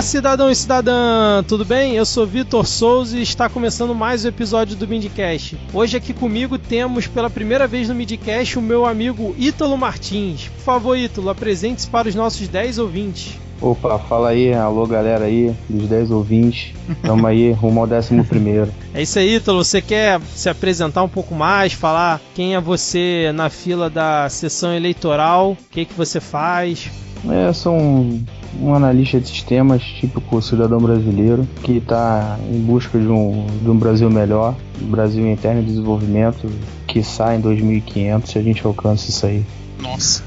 Olá, cidadão e cidadã, tudo bem? Eu sou Vitor Souza e está começando mais um episódio do Midcast. Hoje aqui comigo temos pela primeira vez no Midcast o meu amigo Ítalo Martins. Por favor, Ítalo, apresente-se para os nossos 10 ouvintes. Opa, fala aí, alô galera aí, dos 10 ouvintes. Tamo aí, rumo ao décimo primeiro. É isso aí, Ítalo. Você quer se apresentar um pouco mais, falar quem é você na fila da sessão eleitoral, o que, que você faz? É, sou um, um analista de sistemas, típico cidadão brasileiro, que está em busca de um, de um Brasil melhor, um Brasil em eterno desenvolvimento, que sai em 2500 se a gente alcança isso aí. Nossa.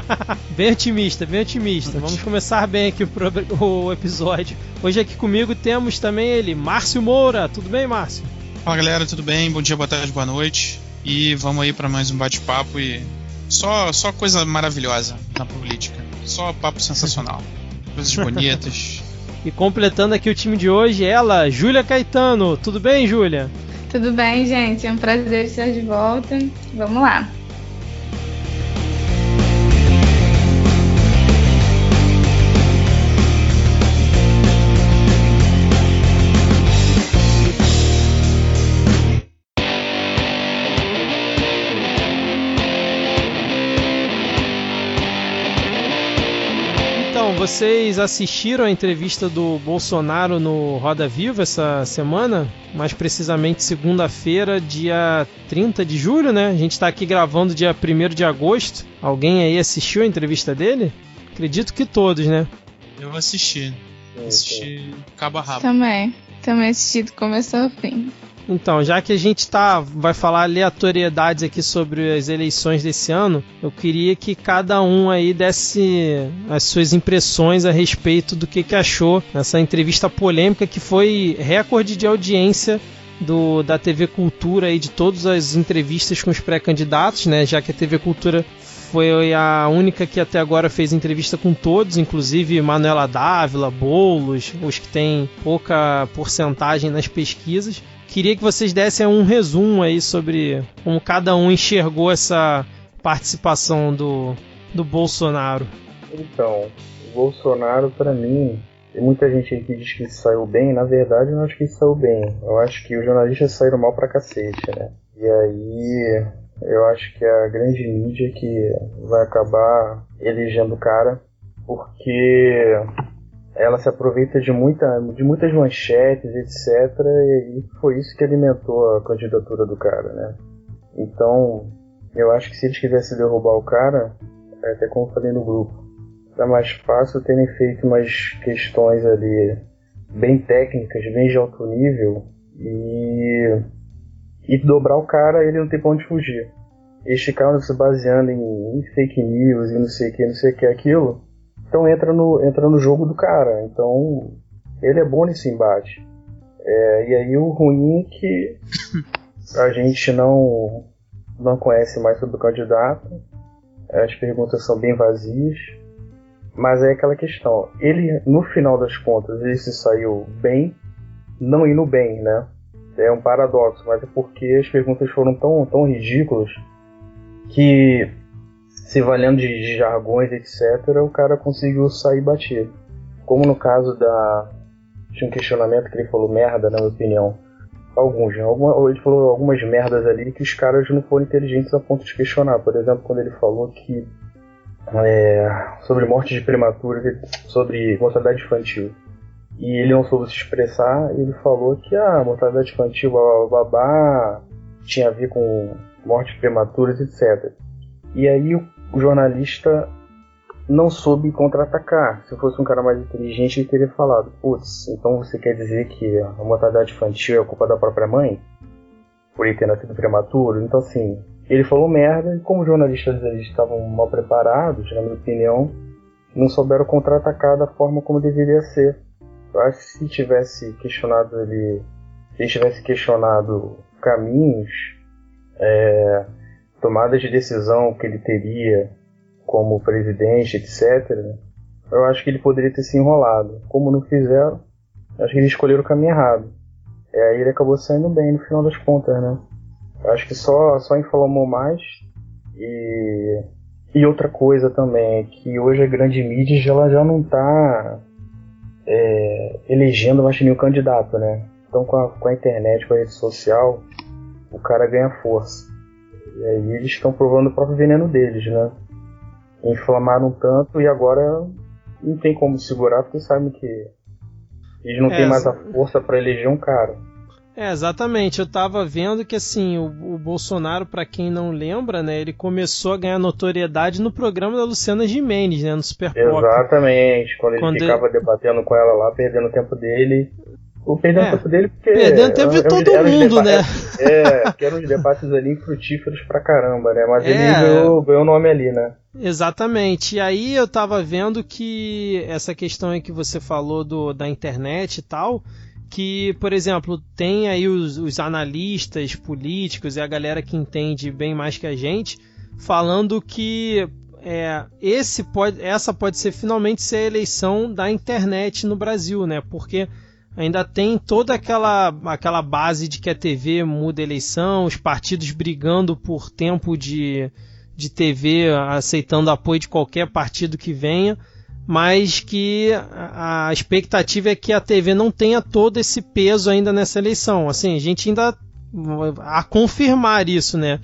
bem otimista, bem otimista. Vamos começar bem aqui o, o episódio. Hoje aqui comigo temos também ele, Márcio Moura. Tudo bem, Márcio? Fala galera, tudo bem? Bom dia, boa tarde, boa noite. E vamos aí para mais um bate-papo e só, só coisa maravilhosa na política. Só papo sensacional. Coisas bonitas. e completando aqui o time de hoje, ela, Júlia Caetano. Tudo bem, Júlia? Tudo bem, gente. É um prazer estar de volta. Vamos lá. Vocês assistiram a entrevista do Bolsonaro no Roda Viva essa semana? Mais precisamente segunda-feira, dia 30 de julho, né? A gente está aqui gravando dia 1 de agosto. Alguém aí assistiu a entrevista dele? Acredito que todos, né? Eu assisti. Assisti cabo a rabo. Também. Também assisti do começo ao fim. Então, já que a gente tá, vai falar aleatoriedades aqui sobre as eleições desse ano, eu queria que cada um aí desse as suas impressões a respeito do que, que achou nessa entrevista polêmica que foi recorde de audiência do, da TV Cultura e de todas as entrevistas com os pré-candidatos, né? Já que a TV Cultura foi a única que até agora fez entrevista com todos, inclusive Manuela Dávila, Bolos, os que têm pouca porcentagem nas pesquisas. Queria que vocês dessem um resumo aí sobre como cada um enxergou essa participação do, do Bolsonaro. Então, o Bolsonaro, para mim, tem muita gente aí que diz que saiu bem, na verdade eu não acho que saiu bem. Eu acho que os jornalistas saíram mal pra cacete, né? E aí eu acho que a grande mídia que vai acabar elegendo o cara, porque ela se aproveita de, muita, de muitas manchetes, etc. E foi isso que alimentou a candidatura do cara, né? Então, eu acho que se eles quisessem derrubar o cara, é até como falei no grupo, era mais fácil terem feito umas questões ali bem técnicas, bem de alto nível e, e dobrar o cara, ele não tem pra onde fugir. Eles ficaram se baseando em, em fake news e não sei o que, não sei o que, aquilo então entra no, entra no jogo do cara. Então ele é bom nesse embate. É, e aí o ruim é que a gente não, não conhece mais sobre o candidato. As perguntas são bem vazias. Mas é aquela questão. Ele, no final das contas, ele se saiu bem, não indo bem, né? É um paradoxo, mas é porque as perguntas foram tão, tão ridículas que se valendo de, de jargões, etc., o cara conseguiu sair batido. Como no caso da. Tinha um questionamento que ele falou merda, na minha opinião. Alguns, né? Alguma, ele falou algumas merdas ali que os caras não foram inteligentes a ponto de questionar. Por exemplo, quando ele falou que. É, sobre morte de prematura, sobre mortalidade infantil. E ele não soube se expressar, ele falou que a mortalidade infantil, babá, tinha a ver com mortes prematuras, etc. E aí o jornalista não soube contra-atacar. Se fosse um cara mais inteligente, ele teria falado: Putz, então você quer dizer que a mortalidade infantil é culpa da própria mãe? Por ele ter nascido prematuro? Então, assim, ele falou merda e, como os jornalistas eles estavam mal preparados, na minha opinião, não souberam contra-atacar da forma como deveria ser. Eu acho que se tivesse questionado ele, se tivesse questionado caminhos, é, tomadas de decisão que ele teria como presidente, etc., eu acho que ele poderia ter se enrolado. Como não fizeram, acho que eles escolheram o caminho errado. É, aí ele acabou saindo bem no final das contas, né? Eu acho que só, só inflamou mais. E, e outra coisa também, é que hoje a grande mídia ela já não tá é, elegendo mais nenhum candidato, né? Então com a, com a internet, com a rede social, o cara ganha força. E aí eles estão provando o próprio veneno deles, né? Inflamaram tanto e agora não tem como segurar porque sabem que eles não é, têm mais a força para eleger um cara. É, exatamente. Eu tava vendo que assim, o, o Bolsonaro, para quem não lembra, né, ele começou a ganhar notoriedade no programa da Luciana Gimenez, né, no Super Pop. Exatamente, quando ele quando ficava ele... debatendo com ela lá, perdendo o tempo dele. O perdendo é, tempo dele porque. Perdendo tempo de todo mundo, né? É, que eram os debates ali frutíferos pra caramba, né? Mas é, ele ganhou, ganhou o nome ali, né? Exatamente. E aí eu tava vendo que essa questão aí que você falou do, da internet e tal, que, por exemplo, tem aí os, os, analistas políticos e a galera que entende bem mais que a gente falando que é, esse pode, essa pode ser finalmente ser a eleição da internet no Brasil, né? Porque ainda tem toda aquela, aquela base de que a TV muda a eleição, os partidos brigando por tempo de, de TV, aceitando apoio de qualquer partido que venha mas que a expectativa é que a TV não tenha todo esse peso ainda nessa eleição. Assim, a gente ainda a confirmar isso, né?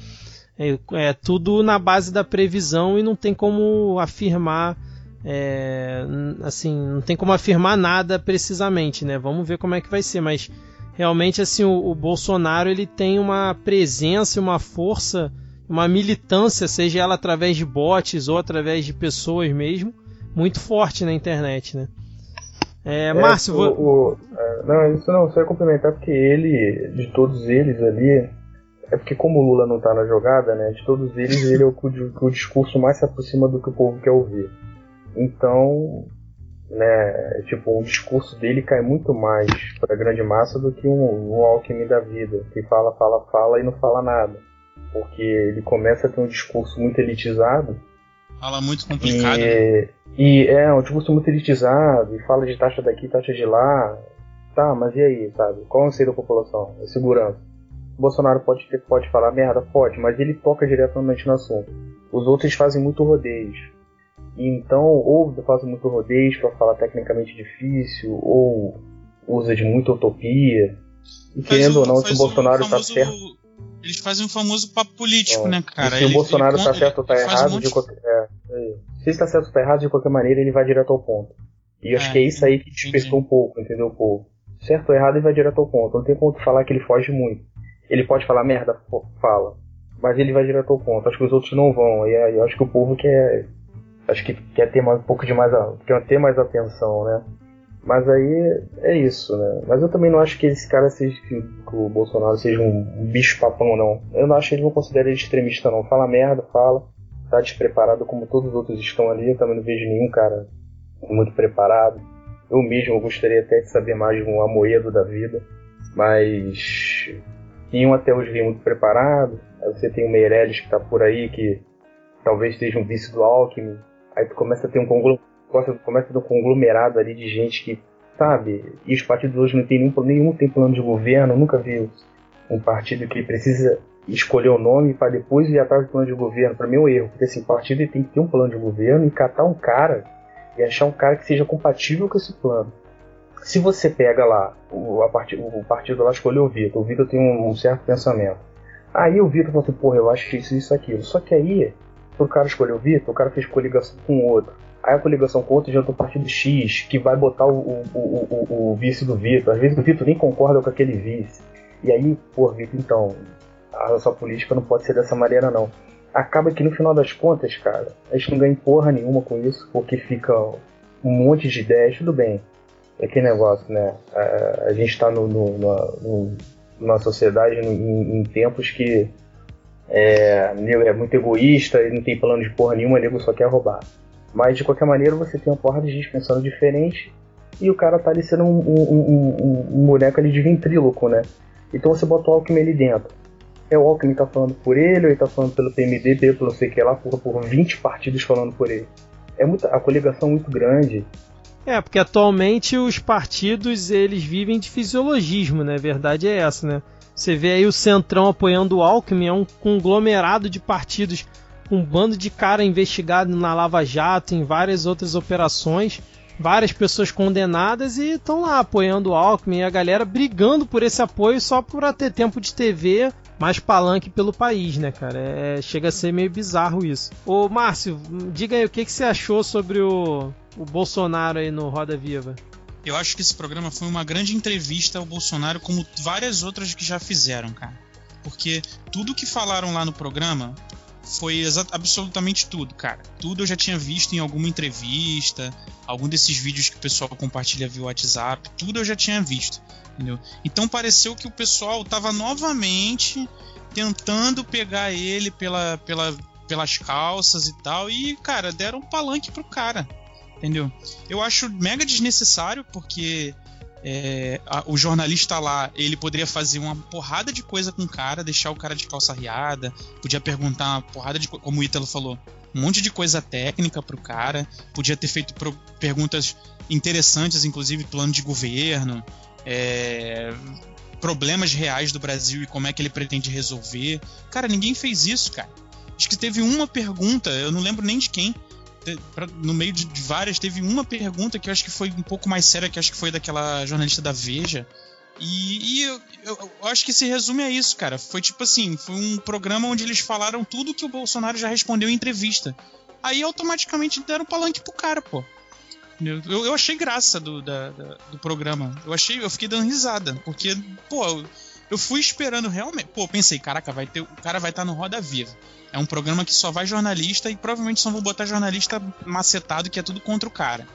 É, é tudo na base da previsão e não tem como afirmar, é, assim, não tem como afirmar nada precisamente, né? Vamos ver como é que vai ser, mas realmente assim o, o Bolsonaro ele tem uma presença uma força, uma militância, seja ela através de bots ou através de pessoas mesmo muito forte na internet, né? É, é Márcio, o, o, é, não, isso não, só ia complementar porque ele, de todos eles ali, é porque como o Lula não tá na jogada, né? De todos eles, ele é o que o, o discurso mais se aproxima do que o povo quer ouvir. Então, né, tipo, o discurso dele cai muito mais para a grande massa do que um, um Alckmin da vida, que fala, fala, fala e não fala nada. Porque ele começa a ter um discurso muito elitizado Fala muito complicado. E, né? e é um discurso muito elitizado, e fala de taxa daqui, taxa de lá. Tá, mas e aí, sabe? Qual é o anseio da população? É segurança. O Bolsonaro pode, ter, pode falar merda? Pode, mas ele toca diretamente no assunto. Os outros fazem muito rodeios. Então, ou fazem muito rodeios para falar tecnicamente difícil, ou usa de muita utopia. E querendo ou não, se o Bolsonaro está certo eles fazem o famoso papo político, é. né, cara? se o Bolsonaro ele, tá certo ou tá errado, um de qualquer, é, é, se está certo ou tá errado, de qualquer maneira, ele vai direto ao ponto. E acho é, que é isso aí que despertou um pouco, entendeu, povo? Certo ou errado, ele vai direto ao ponto. Não tem como falar que ele foge muito. Ele pode falar merda, fala. Mas ele vai direto ao ponto. Acho que os outros não vão. E aí, acho que o povo quer. Acho que quer ter mais, um pouco de mais. Quer ter mais atenção, né? Mas aí é isso, né? Mas eu também não acho que esse cara seja. que o Bolsonaro seja um bicho papão, não. Eu não acho que ele não considera ele extremista, não. Fala merda, fala. Tá despreparado como todos os outros estão ali. Eu também não vejo nenhum cara muito preparado. Eu mesmo gostaria até de saber mais de um Amoedo da vida. Mas. Nenhum até hoje vem muito preparado. Aí você tem o Meirelles que tá por aí, que talvez seja um vice do Alckmin. Aí tu começa a ter um conglomerado começa do conglomerado ali de gente que, sabe, e os partidos hoje não tem nenhum, nenhum tem plano de governo, nunca vi um partido que precisa escolher o nome para depois ir atrás do plano de governo. Para mim é um erro, porque assim, partido tem que ter um plano de governo e catar um cara e achar um cara que seja compatível com esse plano. Se você pega lá, o, a part, o partido lá escolheu o Vitor, o Vitor tem um, um, certo pensamento. Aí o Vitor falou assim, porra, eu acho que isso, isso, aquilo. Só que aí, o cara escolheu o Vitor, o cara fez coligação com o outro. Aí a coligação com outro já do partido X, que vai botar o, o, o, o vice do Vitor. Às vezes o Vitor nem concorda com aquele vice. E aí, pô, Vitor, então, a sua política não pode ser dessa maneira, não. Acaba que no final das contas, cara, a gente não ganha porra nenhuma com isso, porque fica um monte de ideias, tudo bem. É aquele negócio, né? A, gente está no, no, no, numa sociedade em, em tempos que é, é muito egoísta e não tem plano de porra nenhuma, nego só quer roubar. Mas de qualquer maneira você tem uma porra de gente pensando diferente e o cara tá ali sendo um, um, um, um boneco ali de ventríloco, né? Então você bota o Alckmin ali dentro. É o Alckmin tá falando por ele, ou ele tá falando pelo PMDB, pelo sei que lá, por, por 20 partidos falando por ele. É muita, a coligação é muito grande. É, porque atualmente os partidos eles vivem de fisiologismo, né? A verdade é essa, né? Você vê aí o Centrão apoiando o Alckmin, é um conglomerado de partidos um bando de cara investigado na Lava Jato, em várias outras operações. várias pessoas condenadas e estão lá apoiando o Alckmin e a galera brigando por esse apoio só para ter tempo de TV mais palanque pelo país, né, cara? É, chega a ser meio bizarro isso. Ô, Márcio, diga aí o que, que você achou sobre o, o Bolsonaro aí no Roda Viva. Eu acho que esse programa foi uma grande entrevista ao Bolsonaro, como várias outras que já fizeram, cara. Porque tudo que falaram lá no programa foi absolutamente tudo, cara. Tudo eu já tinha visto em alguma entrevista, algum desses vídeos que o pessoal compartilha via WhatsApp, tudo eu já tinha visto, entendeu? Então pareceu que o pessoal estava novamente tentando pegar ele pela, pela, pelas calças e tal, e, cara, deram um palanque pro cara, entendeu? Eu acho mega desnecessário, porque é, a, o jornalista lá, ele poderia fazer uma porrada de coisa com o cara, deixar o cara de calça riada, podia perguntar uma porrada de como o Ítalo falou, um monte de coisa técnica pro cara, podia ter feito pro, perguntas interessantes, inclusive plano de governo, é, problemas reais do Brasil e como é que ele pretende resolver. Cara, ninguém fez isso, cara. Acho que teve uma pergunta, eu não lembro nem de quem, no meio de, de, várias, teve uma pergunta que eu acho que foi um pouco mais séria, que acho que foi daquela jornalista da Veja. E, e eu, eu, eu, acho que se resume a isso, cara. Foi tipo assim, foi um programa onde eles falaram tudo que o Bolsonaro já respondeu em entrevista. Aí automaticamente deram palanque pro cara, pô. Eu, eu, eu achei graça do, da, da, do programa. Eu achei, eu fiquei dando risada. Porque, pô, eu fui esperando realmente. Pô, pensei, caraca, vai ter, o cara vai estar tá no Roda Viva. É um programa que só vai jornalista e provavelmente só vou botar jornalista macetado que é tudo contra o cara.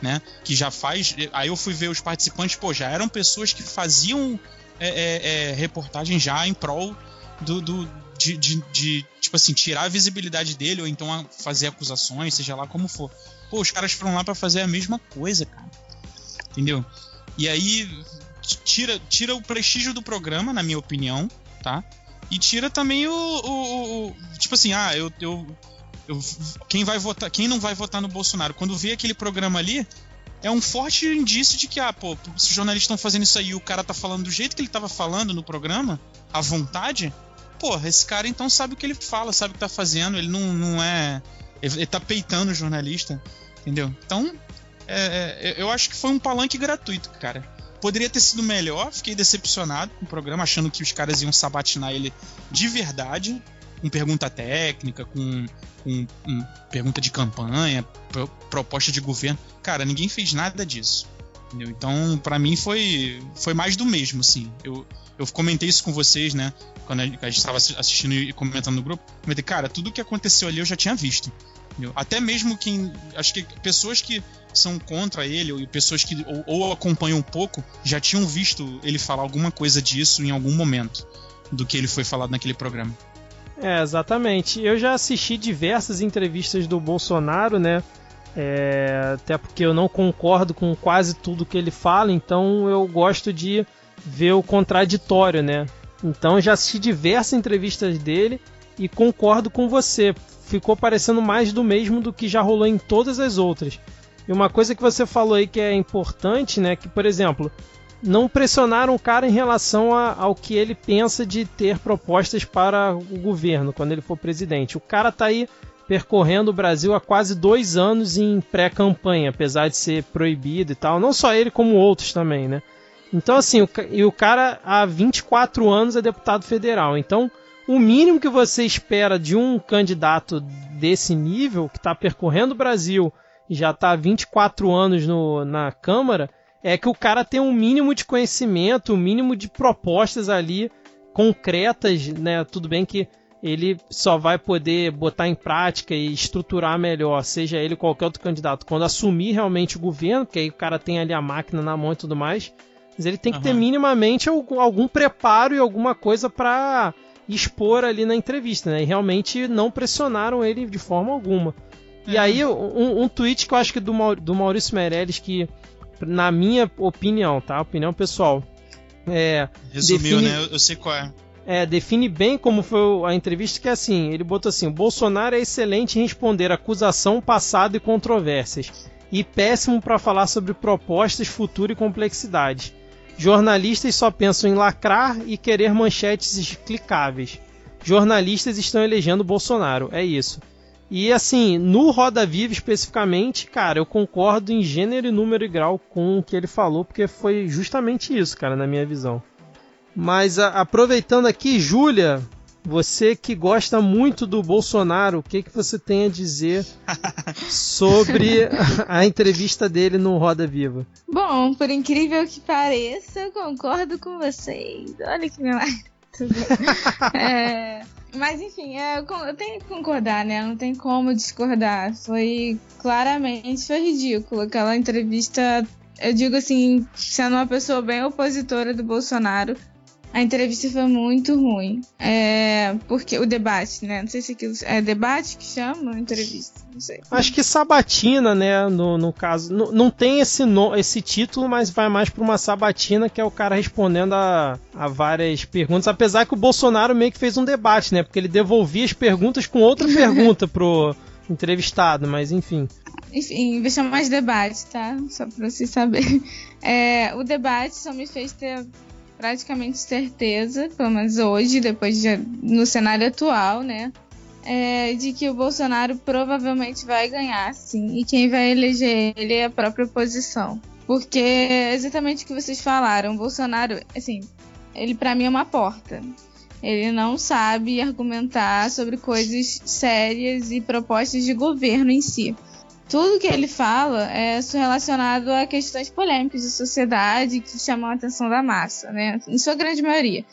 Né? Que já faz. Aí eu fui ver os participantes, pô, já eram pessoas que faziam é, é, é, reportagem já em prol do. do de, de, de, tipo assim, tirar a visibilidade dele, ou então fazer acusações, seja lá como for. Pô, os caras foram lá para fazer a mesma coisa, cara. Entendeu? E aí tira, tira o prestígio do programa, na minha opinião, tá? E tira também o, o, o tipo assim, ah, eu, eu, eu, quem vai votar, quem não vai votar no Bolsonaro, quando vê aquele programa ali, é um forte indício de que, ah, pô, se os jornalistas estão fazendo isso aí e o cara tá falando do jeito que ele tava falando no programa, à vontade, porra, esse cara então sabe o que ele fala, sabe o que tá fazendo, ele não, não é. Ele, tá peitando o jornalista, entendeu? Então, é, é, eu acho que foi um palanque gratuito, cara. Poderia ter sido melhor, fiquei decepcionado com o programa, achando que os caras iam sabatinar ele de verdade, com pergunta técnica, com, com, com pergunta de campanha, pro, proposta de governo. Cara, ninguém fez nada disso. Entendeu? Então, para mim foi foi mais do mesmo, assim. Eu, eu comentei isso com vocês, né? Quando a gente estava assistindo e comentando no grupo. Comentei, cara, tudo o que aconteceu ali eu já tinha visto. Entendeu? Até mesmo quem. Acho que pessoas que são contra ele, ou pessoas que ou, ou, acompanham um pouco, já tinham visto ele falar alguma coisa disso em algum momento do que ele foi falado naquele programa. É, exatamente. Eu já assisti diversas entrevistas do Bolsonaro, né? É, até porque eu não concordo com quase tudo que ele fala, então eu gosto de ver o contraditório, né? Então já assisti diversas entrevistas dele e concordo com você. Ficou parecendo mais do mesmo do que já rolou em todas as outras. E uma coisa que você falou aí que é importante, né? Que, por exemplo, não pressionaram o cara em relação a, ao que ele pensa de ter propostas para o governo quando ele for presidente. O cara tá aí percorrendo o Brasil há quase dois anos em pré-campanha, apesar de ser proibido e tal. Não só ele, como outros também, né? Então, assim, o, e o cara há 24 anos é deputado federal. Então, o mínimo que você espera de um candidato desse nível, que está percorrendo o Brasil já está há 24 anos no, na Câmara, é que o cara tem um mínimo de conhecimento, um mínimo de propostas ali concretas, né? Tudo bem que ele só vai poder botar em prática e estruturar melhor, seja ele qualquer outro candidato, quando assumir realmente o governo, porque aí o cara tem ali a máquina na mão e tudo mais. Mas ele tem que uhum. ter minimamente algum, algum preparo e alguma coisa para expor ali na entrevista, né? E realmente não pressionaram ele de forma alguma. E aí, um, um tweet que eu acho que do, do Maurício Meirelles, que, na minha opinião, tá? Opinião pessoal. É, Resumiu, define, né? Eu sei qual é. É, define bem como foi a entrevista, que é assim, ele botou assim, Bolsonaro é excelente em responder acusação, passado e controvérsias, e péssimo para falar sobre propostas, futuro e complexidade. Jornalistas só pensam em lacrar e querer manchetes clicáveis. Jornalistas estão elegendo Bolsonaro, é isso. E assim, no Roda Viva especificamente, cara, eu concordo em gênero, número e grau com o que ele falou, porque foi justamente isso, cara, na minha visão. Mas a, aproveitando aqui, Júlia, você que gosta muito do Bolsonaro, o que, que você tem a dizer sobre a, a entrevista dele no Roda Viva? Bom, por incrível que pareça, eu concordo com vocês. Olha que milagre. é, mas enfim, é, eu, tenho que concordar, né? Não tem como discordar. Foi claramente foi ridículo aquela entrevista. Eu digo assim, sendo uma pessoa bem opositora do Bolsonaro, a entrevista foi muito ruim. É, porque o debate, né? Não sei se aquilo é debate que chama ou entrevista, não sei. Acho que sabatina, né? No, no caso, não, não tem esse, no, esse título, mas vai mais para uma sabatina que é o cara respondendo a, a várias perguntas. Apesar que o Bolsonaro meio que fez um debate, né? Porque ele devolvia as perguntas com outra pergunta pro entrevistado, mas enfim. Enfim, vai chamar mais debate, tá? Só pra vocês saberem. É, o debate só me fez ter praticamente certeza, pelo menos hoje, depois de, no cenário atual, né? É, de que o Bolsonaro provavelmente vai ganhar, sim, e quem vai eleger ele é a própria oposição. Porque é exatamente o que vocês falaram, o Bolsonaro, assim, ele para mim é uma porta. Ele não sabe argumentar sobre coisas sérias e propostas de governo em si tudo que ele fala é relacionado a questões polêmicas de sociedade que chamam a atenção da massa, né? Em sua grande maioria.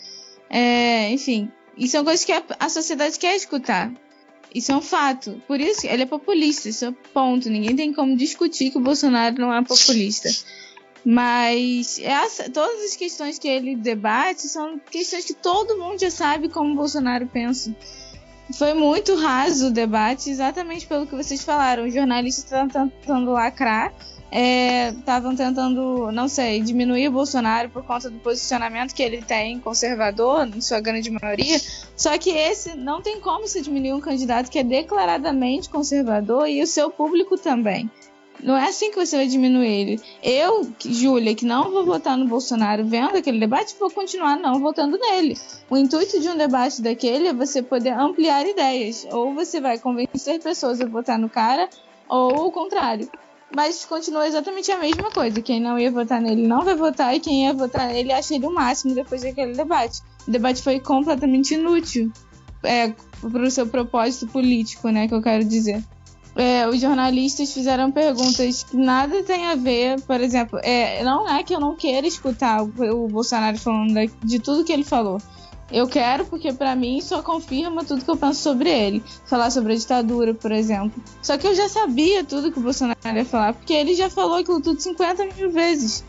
É, enfim, e são coisas que a, a, sociedade quer escutar. Isso é um fato. Por isso, ele é populista, isso é ponto. Ninguém tem como discutir que o Bolsonaro não é populista. Mas essa, todas as questões que ele debate são questões que todo mundo já sabe como o Bolsonaro pensa. Foi muito raso o debate, exatamente pelo que vocês falaram. Os jornalistas estavam tentando lacrar, estavam é, tentando, não sei, diminuir o Bolsonaro por conta do posicionamento que ele tem conservador, em sua grande maioria. Só que esse não tem como se diminuir um candidato que é declaradamente conservador e o seu público também. Não é assim que você vai diminuir ele. Eu, Júlia, que não vou votar no Bolsonaro vendo aquele debate, vou continuar não votando nele. O intuito de um debate daquele é você poder ampliar ideias. Ou você vai convencer pessoas a votar no cara, ou o contrário. Mas continua exatamente a mesma coisa. Quem não ia votar nele não vai votar, e quem ia votar nele acha ele o máximo depois daquele debate. O debate foi completamente inútil é, para o seu propósito político, né? Que eu quero dizer é, os jornalistas fizeram perguntas que nada tem a ver, por exemplo, é, não é que eu não queira escutar o, o Bolsonaro falando de, de tudo que ele falou. Eu quero porque para mim só confirma tudo que eu penso sobre ele. Falar sobre a ditadura, por exemplo. Só que eu já sabia tudo que o Bolsonaro ia falar, porque ele já falou aquilo tudo 50 mil vezes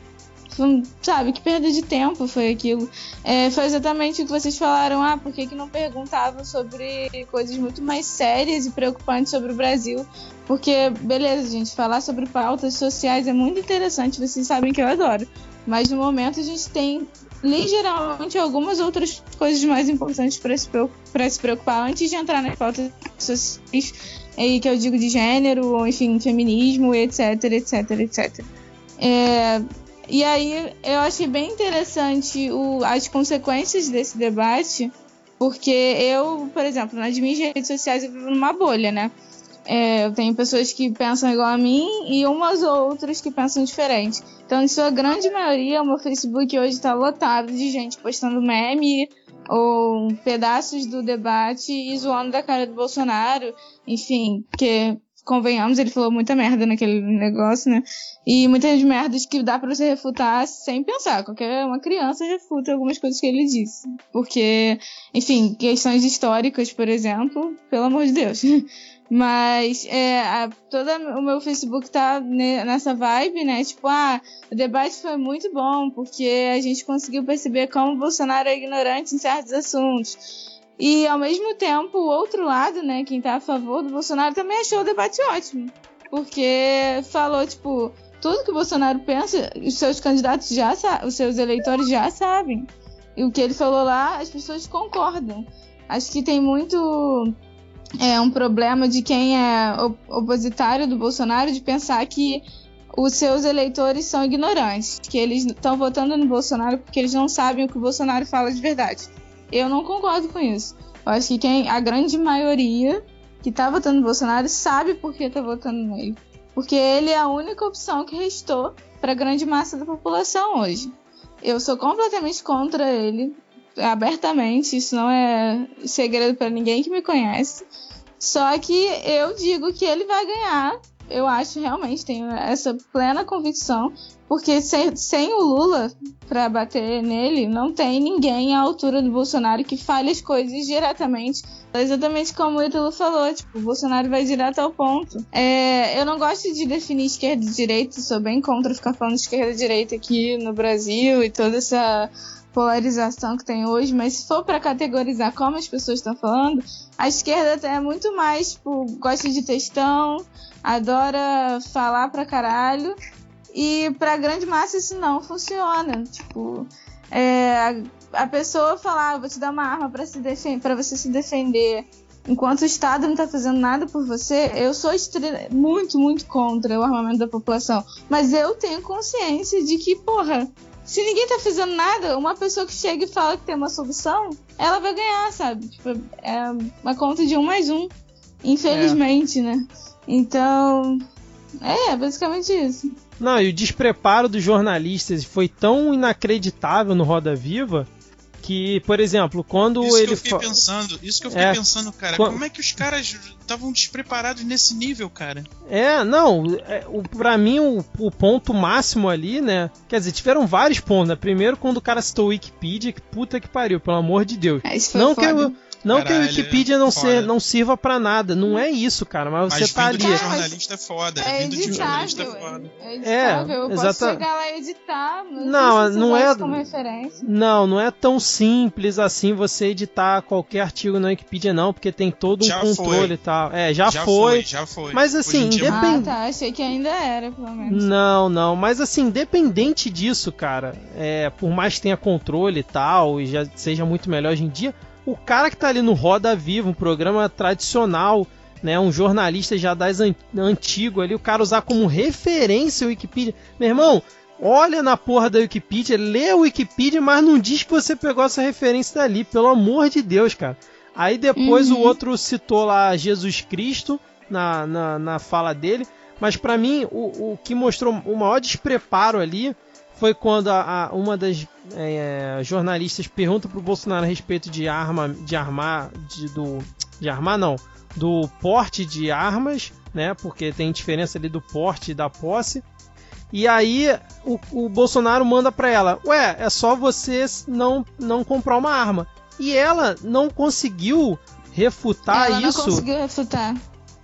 sabe, que perda de tempo foi aquilo. É, foi exatamente o que vocês falaram, ah, por que, que não perguntavam sobre coisas muito mais sérias e preocupantes sobre o Brasil? Porque, beleza, gente, falar sobre pautas sociais é muito interessante, vocês sabem que eu adoro. Mas no momento a gente tem ligeiramente algumas outras coisas mais importantes para se, se preocupar antes de entrar nas pautas sociais, aí que eu digo de gênero, ou enfim, feminismo, etc, etc, etc. É, e aí eu achei bem interessante o, as consequências desse debate, porque eu, por exemplo, nas minhas redes sociais eu vivo numa bolha, né? É, eu tenho pessoas que pensam igual a mim e umas outras que pensam diferente. Então, em sua grande maioria, o meu Facebook hoje está lotado de gente postando meme ou pedaços do debate e zoando da cara do Bolsonaro. Enfim, que convenhamos, ele falou muita merda naquele negócio, né? E muitas merdas que dá para você refutar sem pensar. Qualquer uma criança refuta algumas coisas que ele disse. Porque, enfim, questões históricas, por exemplo, pelo amor de Deus. Mas é, a, todo o meu Facebook tá nessa vibe, né? Tipo, ah, o debate foi muito bom, porque a gente conseguiu perceber como o Bolsonaro é ignorante em certos assuntos. E ao mesmo tempo, o outro lado, né, quem tá a favor do Bolsonaro também achou o debate ótimo. Porque falou, tipo, tudo que o Bolsonaro pensa, os seus candidatos já os seus eleitores já sabem. E o que ele falou lá, as pessoas concordam. Acho que tem muito é um problema de quem é opositário do Bolsonaro de pensar que os seus eleitores são ignorantes, que eles estão votando no Bolsonaro porque eles não sabem o que o Bolsonaro fala de verdade. Eu não concordo com isso. Eu acho que quem, a grande maioria que tá votando no Bolsonaro sabe por que tá votando nele. Porque ele é a única opção que restou para a grande massa da população hoje. Eu sou completamente contra ele, abertamente, isso não é segredo para ninguém que me conhece. Só que eu digo que ele vai ganhar. Eu acho realmente, tenho essa plena convicção, porque sem, sem o Lula para bater nele, não tem ninguém à altura do Bolsonaro que fale as coisas diretamente. Exatamente como o Ítalo falou, tipo, o Bolsonaro vai direto ao ponto. É, eu não gosto de definir esquerda e direita, sou bem contra ficar falando esquerda e direita aqui no Brasil e toda essa polarização que tem hoje, mas se for para categorizar como as pessoas estão falando, a esquerda é muito mais, tipo, gosta de textão, adora falar pra caralho, e pra grande massa isso não funciona. Tipo, é, a, a, pessoa falar, ah, vou te dar uma arma para se você se defender, enquanto o Estado não tá fazendo nada por você, eu sou muito, muito contra o armamento da população. Mas eu tenho consciência de que, porra, se ninguém tá fazendo nada, uma pessoa que chega e fala que tem uma solução, ela vai ganhar, sabe? Tipo, é uma conta de um mais um. Infelizmente, é. né? Então. É, basicamente isso. Não, e o despreparo dos jornalistas foi tão inacreditável no Roda Viva que, por exemplo, quando isso ele. Que eu fiquei pensando, isso que eu fiquei é, pensando, cara. Quando... Como é que os caras estavam despreparados nesse nível, cara? É, não. É, o, pra mim, o, o, ponto máximo ali, né? Quer dizer, tiveram vários pontos, né? Primeiro, quando o cara citou o Wikipedia, que puta que pariu, pelo amor de Deus. É, não foda. que eu. Não Caralho, que a Wikipedia não, ser, não sirva para nada, não é isso, cara, mas, mas você tá ali. De jornalista é foda, é vindo de jornalista é foda. É, editável, eu posso chegar lá e editar, não, não é como referência. Não, não é tão simples assim você editar qualquer artigo na Wikipedia não, porque tem todo um já controle foi. e tal. É, já, já foi. foi. Já foi. Mas assim, independente. Ah, tá, achei que ainda era, pelo menos. Não, não, mas assim, independente disso, cara, é, por mais que tenha controle e tal, e já seja muito melhor hoje em dia, o cara que tá ali no Roda Viva, um programa tradicional, né, um jornalista já das an antigo ali, o cara usar como referência o Wikipedia. Meu irmão, olha na porra da Wikipedia, lê a Wikipedia, mas não diz que você pegou essa referência dali, pelo amor de Deus, cara. Aí depois uhum. o outro citou lá Jesus Cristo na, na, na fala dele, mas para mim o, o que mostrou o maior despreparo ali foi quando a, a uma das é, jornalistas pergunta pro Bolsonaro a respeito de arma, de armar, de, do, de armar não, do porte de armas, né? Porque tem diferença ali do porte e da posse. E aí o, o Bolsonaro manda para ela, ué, é só você não não comprar uma arma. E ela não conseguiu refutar ela isso. Não conseguiu refutar.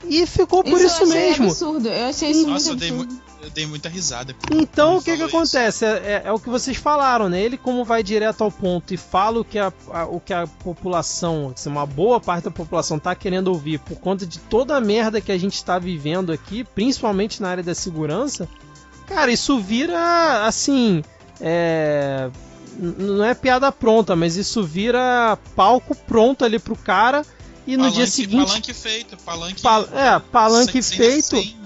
E ficou por isso, isso eu mesmo. Absurdo. Eu achei isso Nossa, muito absurdo. Eu dei muita risada. Então o que que acontece? É, é, é, o que vocês falaram, né? Ele como vai direto ao ponto e fala o que a, a, o que a população, assim, uma boa parte da população tá querendo ouvir por conta de toda a merda que a gente está vivendo aqui, principalmente na área da segurança, cara, isso vira assim, é, não é piada pronta, mas isso vira palco pronto ali pro cara e no palanque, dia seguinte palanque feito, palanque, pal, é, palanque sem, feito. Sem,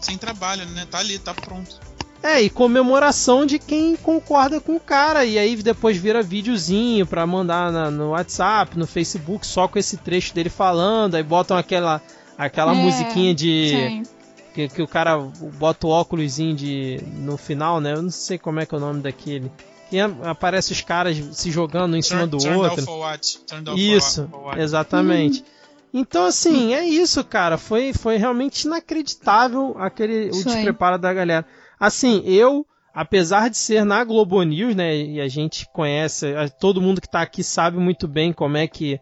sem trabalho, né? Tá ali, tá pronto. É, e comemoração de quem concorda com o cara. E aí depois vira videozinho pra mandar na, no WhatsApp, no Facebook, só com esse trecho dele falando. Aí botam aquela, aquela é, musiquinha de. Que, que, o cara bota o óculos de. no final, né? Eu não sei como é que é o nome daquele. E aparece os caras se jogando um em cima do outro. Isso, exatamente. Hum. Então, assim, é isso, cara. Foi, foi realmente inacreditável aquele o despreparo da galera. Assim, eu, apesar de ser na Globo News, né, e a gente conhece, todo mundo que está aqui sabe muito bem como é que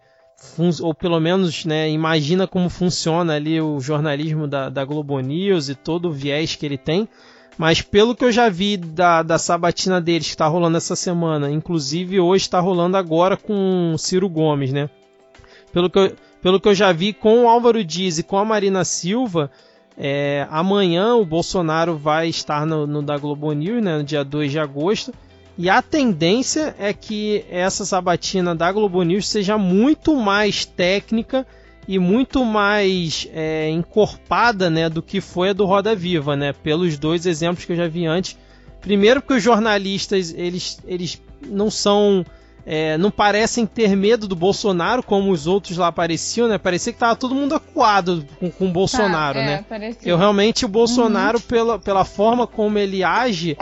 ou pelo menos né, imagina como funciona ali o jornalismo da, da Globo News e todo o viés que ele tem. Mas pelo que eu já vi da, da sabatina deles que está rolando essa semana, inclusive hoje está rolando agora com o Ciro Gomes, né? Pelo que eu, pelo que eu já vi com o Álvaro Dias e com a Marina Silva, é, amanhã o Bolsonaro vai estar no, no, da Globo News, né, no dia 2 de agosto. E a tendência é que essa sabatina da Globo News seja muito mais técnica e muito mais é, encorpada né, do que foi a do Roda Viva, né, pelos dois exemplos que eu já vi antes. Primeiro porque os jornalistas eles, eles não são é, não parecem ter medo do Bolsonaro como os outros lá pareciam, né? Parecia que tava todo mundo acuado com, com o Bolsonaro, Tá, é, né? parecia. Eu realmente o Bolsonaro, pela, pela forma como ele age,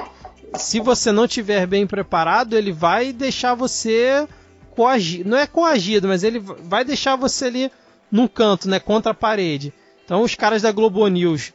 se você não tiver bem preparado, ele vai deixar você coagido. Não é coagido, mas ele vai deixar você ali num canto, né? Contra a parede. Então os caras da Globo News,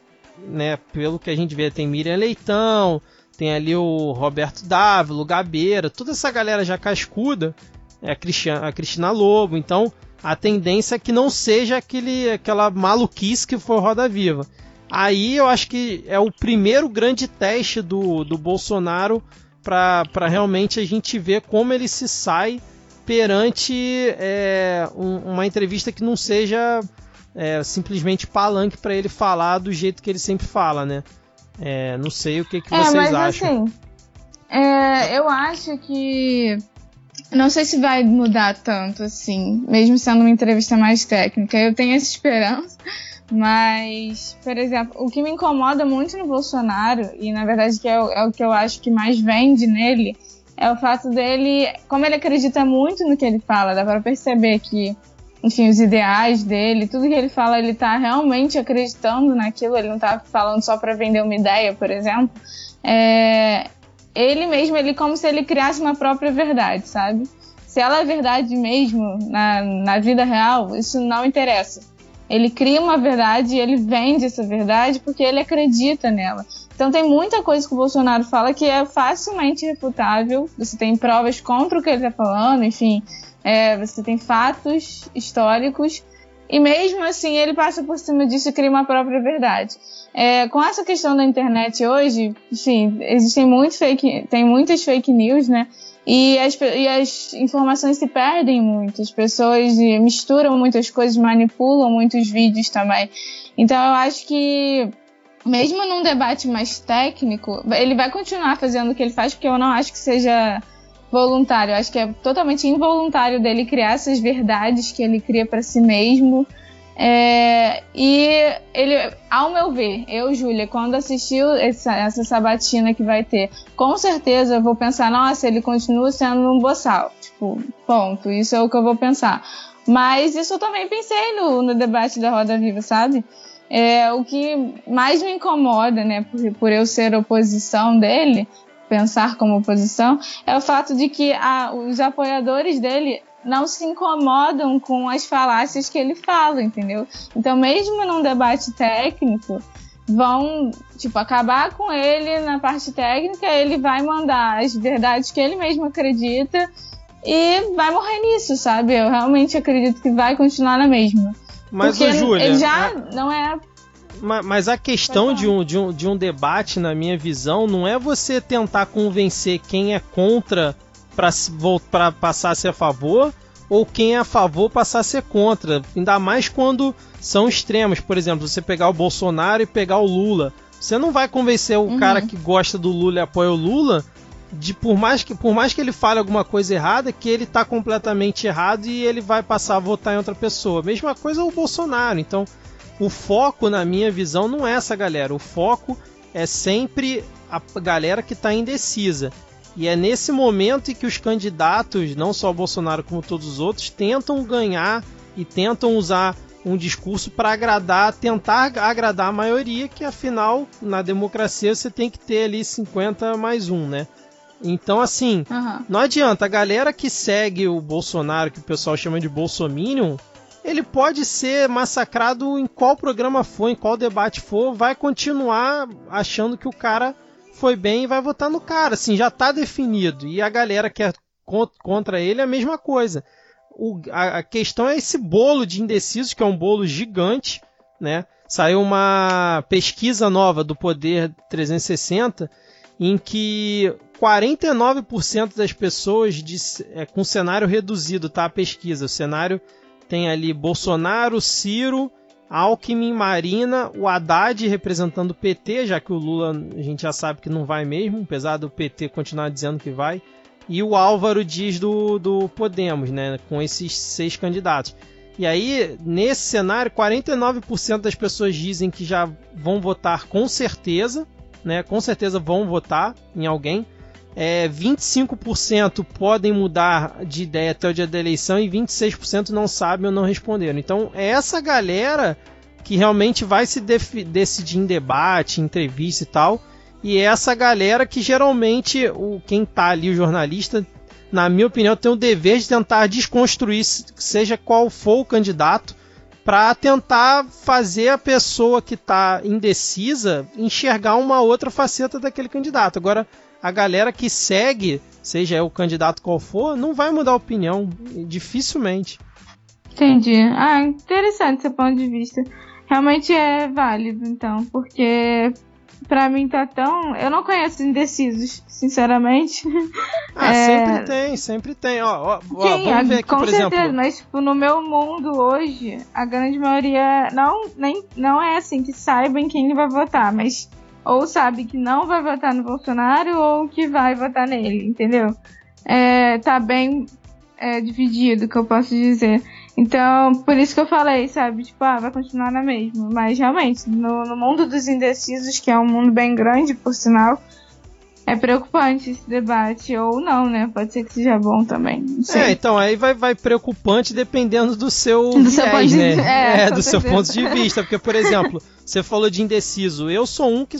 né? Pelo que a gente vê, tem Miriam Leitão, tem ali o Roberto Dávila, o Gabeira, toda essa galera já cascuda, é a Cristina, a Cristina Lobo. Então a tendência é que não seja aquele, aquela maluquice que foi Roda Viva. Aí eu acho que é o primeiro grande teste do, do Bolsonaro para realmente a gente ver como ele se sai perante é, um- uma entrevista que não seja é, simplesmente palanque para ele falar do jeito que ele sempre fala, né? É, não sei o que, que É, vocês mas acham. assim, é, eu acho que. Não sei se vai mudar tanto, assim, mesmo sendo uma entrevista mais técnica. Eu tenho essa esperança. Mas, por exemplo, o que me incomoda muito no Bolsonaro, e na verdade que é, o- é o que eu acho que mais vende nele, é o fato dele, como ele acredita muito no que ele fala, dá pra perceber que, enfim, os ideais dele, tudo que ele fala, ele tá realmente acreditando naquilo, ele não tá falando só pra vender uma ideia, por exemplo. É, ele mesmo, ele como se ele criasse uma própria verdade, sabe? Se ela é verdade mesmo na, na vida real, isso não interessa. Ele cria uma verdade e ele vende essa verdade porque ele acredita nela. Então tem muita coisa que o Bolsonaro fala que é facilmente refutável. Você tem provas contra o que ele está falando, enfim, é, você tem fatos históricos. E mesmo assim ele passa por cima disso e cria uma própria verdade. É, com essa questão da internet hoje, enfim, existem muito fake, tem muitas fake news, né? E as, e as informações se perdem muito. As pessoas eh, misturam muitas coisas, manipulam muitos vídeos também. Então eu acho que, mesmo num debate mais técnico, ele vai continuar fazendo o que ele faz, porque eu não acho que seja voluntário. Eu acho que é totalmente involuntário dele criar essas verdades que ele cria para si mesmo. É, e ele, ao meu ver, eu, Júlia, quando assistiu essa, essa sabatina que vai ter, com certeza eu vou pensar, nossa, ele continua sendo um boçal. Tipo, ponto. Isso é o que eu vou pensar. Mas isso eu também pensei no, no debate da Roda Viva, sabe? É, o que mais me incomoda, né, por, por eu ser oposição dele, pensar como oposição, é o fato de que a, os apoiadores dele não se incomodam com as falácias que ele fala, entendeu? Então, mesmo num debate técnico, vão, tipo, acabar com ele na parte técnica, ele vai mandar as verdades que ele mesmo acredita e vai morrer nisso, sabe? Eu realmente acredito que vai continuar na mesma. Mas, Porque ô, Júlia, ele já a- não é Ma- Mas a questão de um, de, um, de um debate, na minha visão, não é você tentar convencer quem é contra para passar a ser a favor ou quem é a favor passar a ser contra. Ainda mais quando são extremos. Por exemplo, você pegar o Bolsonaro e pegar o Lula. Você não vai convencer o Uhum. cara que gosta do Lula e apoia o Lula de por mais que por mais que ele fale alguma coisa errada, que ele tá completamente errado e ele vai passar a votar em outra pessoa. Mesma coisa o Bolsonaro. Então, o foco, na minha visão, não é essa galera. O foco é sempre a galera que está indecisa. E é nesse momento em que os candidatos, não só o Bolsonaro como todos os outros, tentam ganhar e tentam usar um discurso para agradar, tentar agradar a maioria, que afinal, na democracia, você tem que ter ali 50 mais um, né? Então, assim, Aham. não adianta, a galera que segue o Bolsonaro, que o pessoal chama de Bolsominion, ele pode ser massacrado em qual programa for, em qual debate for, vai continuar achando que o cara foi bem e vai votar no cara. Assim, já tá definido. E a galera que é con- contra ele é a mesma coisa. O- a, a questão é esse bolo de indecisos, que é um bolo gigante, né? Saiu uma pesquisa nova do Poder 360 em que 49% das pessoas é, com cenário reduzido, tá? A pesquisa. O cenário tem ali Bolsonaro, Ciro, Alckmin, Marina, o Haddad representando o PT, já que o Lula a gente já sabe que não vai mesmo, apesar do PT continuar dizendo que vai. E o Álvaro diz do, do Podemos, né? Com esses seis candidatos. E aí, nesse cenário, 49% das pessoas dizem que já vão votar com certeza, né? Com certeza vão votar em alguém. É, 25% podem mudar de ideia até o dia da eleição e 26% não sabem ou não responderam. Então é essa galera que realmente vai se decidir em debate, entrevista e tal. E é essa galera que geralmente o quem tá ali, o jornalista, na minha opinião, tem o dever de tentar desconstruir, seja qual for o candidato, para tentar fazer a pessoa que está indecisa enxergar uma outra faceta daquele candidato. Agora, a galera que segue, seja o candidato qual for, não vai mudar a opinião, dificilmente. Entendi. Ah, interessante seu ponto de vista. Realmente é válido, então, porque pra mim tá tão. Eu não conheço indecisos, sinceramente. Ah, é... sempre tem, sempre tem. Ó, ó, Sim, vamos ver aqui, com por certeza, exemplo. Mas, tipo, no meu mundo hoje, a grande maioria não, nem, não é assim que saiba em quem ele vai votar, mas ou sabe que não vai votar no Bolsonaro ou que vai votar nele, entendeu? É, tá bem é, dividido, que eu posso dizer. Então, por isso que eu falei, sabe? Tipo, ah, vai continuar na mesma. Mas realmente, no, no mundo dos indecisos, que é um mundo bem grande, por sinal, é preocupante esse debate, ou não, né? Pode ser que seja bom também. É, então aí vai, vai preocupante dependendo do seu do viés, seu ponto de, né? É, é do certeza. seu ponto de vista. Porque, por exemplo, você falou de indeciso. Eu sou um que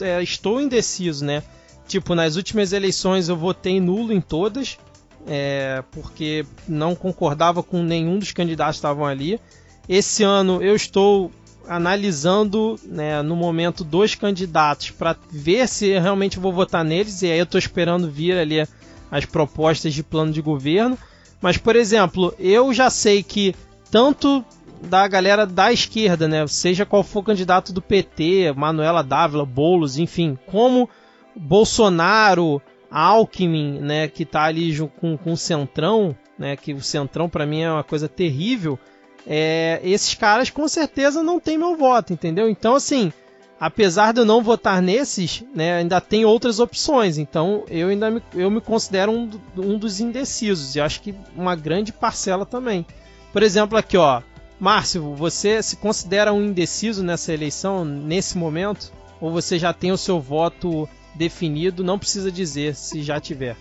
é, estou indeciso, né? Tipo, nas últimas eleições eu votei nulo em todas é, porque não concordava com nenhum dos candidatos que estavam ali. Esse ano eu estou analisando né, no momento dois candidatos para ver se realmente vou votar neles e aí eu estou esperando vir ali as propostas de plano de governo. Mas, por exemplo, eu já sei que tanto da galera da esquerda, né, seja qual for o candidato do PT, Manuela Dávila, Bolos, enfim, como Bolsonaro, Alckmin, né, que tá ali com, com o Centrão, né, que o Centrão para mim é uma coisa terrível, é, esses caras com certeza não tem meu voto, entendeu? Então, assim, apesar de eu não votar nesses, né, ainda tem outras opções. Então, eu ainda me, eu me considero um, um dos indecisos e acho que uma grande parcela também. Por exemplo, aqui, ó, Márcio, você se considera um indeciso nessa eleição, nesse momento? Ou você já tem o seu voto definido, não precisa dizer se já tiver.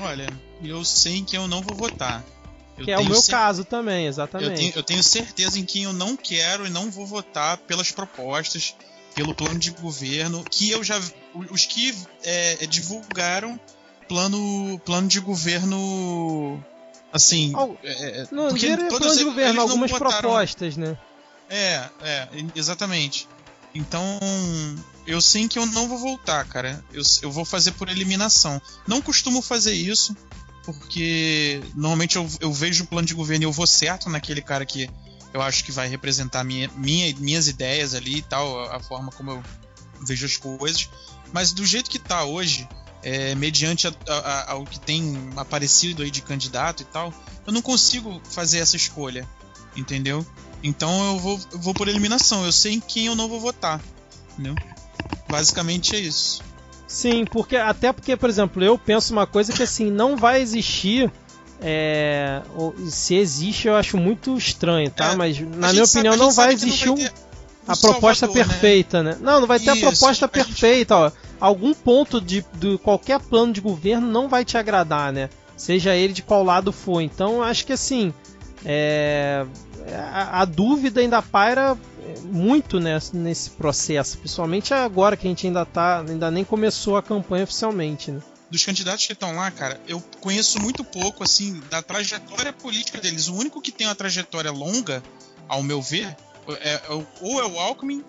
Olha, eu sei em quem eu não vou votar. Eu que é o meu cer... caso também, exatamente. Eu tenho, eu tenho, certeza em quem eu não quero e não vou votar pelas propostas, pelo plano de governo, que eu já. Os que é, divulgaram plano, plano de governo. Assim. Oh, é, não, porque plano de governo, algumas propostas, né? É, é, exatamente. Então, eu sei que eu não vou voltar, cara. Eu, eu vou fazer por eliminação. Não costumo fazer isso, porque normalmente eu, eu vejo o plano de governo e eu vou certo naquele cara que eu acho que vai representar minha, minha, minhas ideias ali e tal, a, a forma como eu vejo as coisas. Mas do jeito que tá hoje, é, mediante a, a, ao que tem aparecido aí de candidato e tal, eu não consigo fazer essa escolha, entendeu? Então eu vou, eu vou por eliminação. Eu sei em quem eu não vou votar, entendeu? Basicamente é isso. Sim, porque até porque, por exemplo, eu penso uma coisa que assim não vai existir. É, se existe, eu acho muito estranho, tá? É, Mas na minha opinião não vai existir não vai um, a proposta Salvador, né? perfeita, né? né? Não, não vai ter Isso, a proposta a perfeita, gente... ó. Algum ponto de, de qualquer plano de governo não vai te agradar, né? Seja ele de qual lado for. Então, acho que assim, é, a, a, dúvida ainda paira muito nesse, nesse processo, principalmente agora que a gente ainda tá, ainda nem começou a campanha oficialmente, né? Dos candidatos que estão lá, cara, eu conheço muito pouco assim da trajetória política deles. O único que tem uma trajetória longa, ao meu ver, é, é, ou é o Alckmin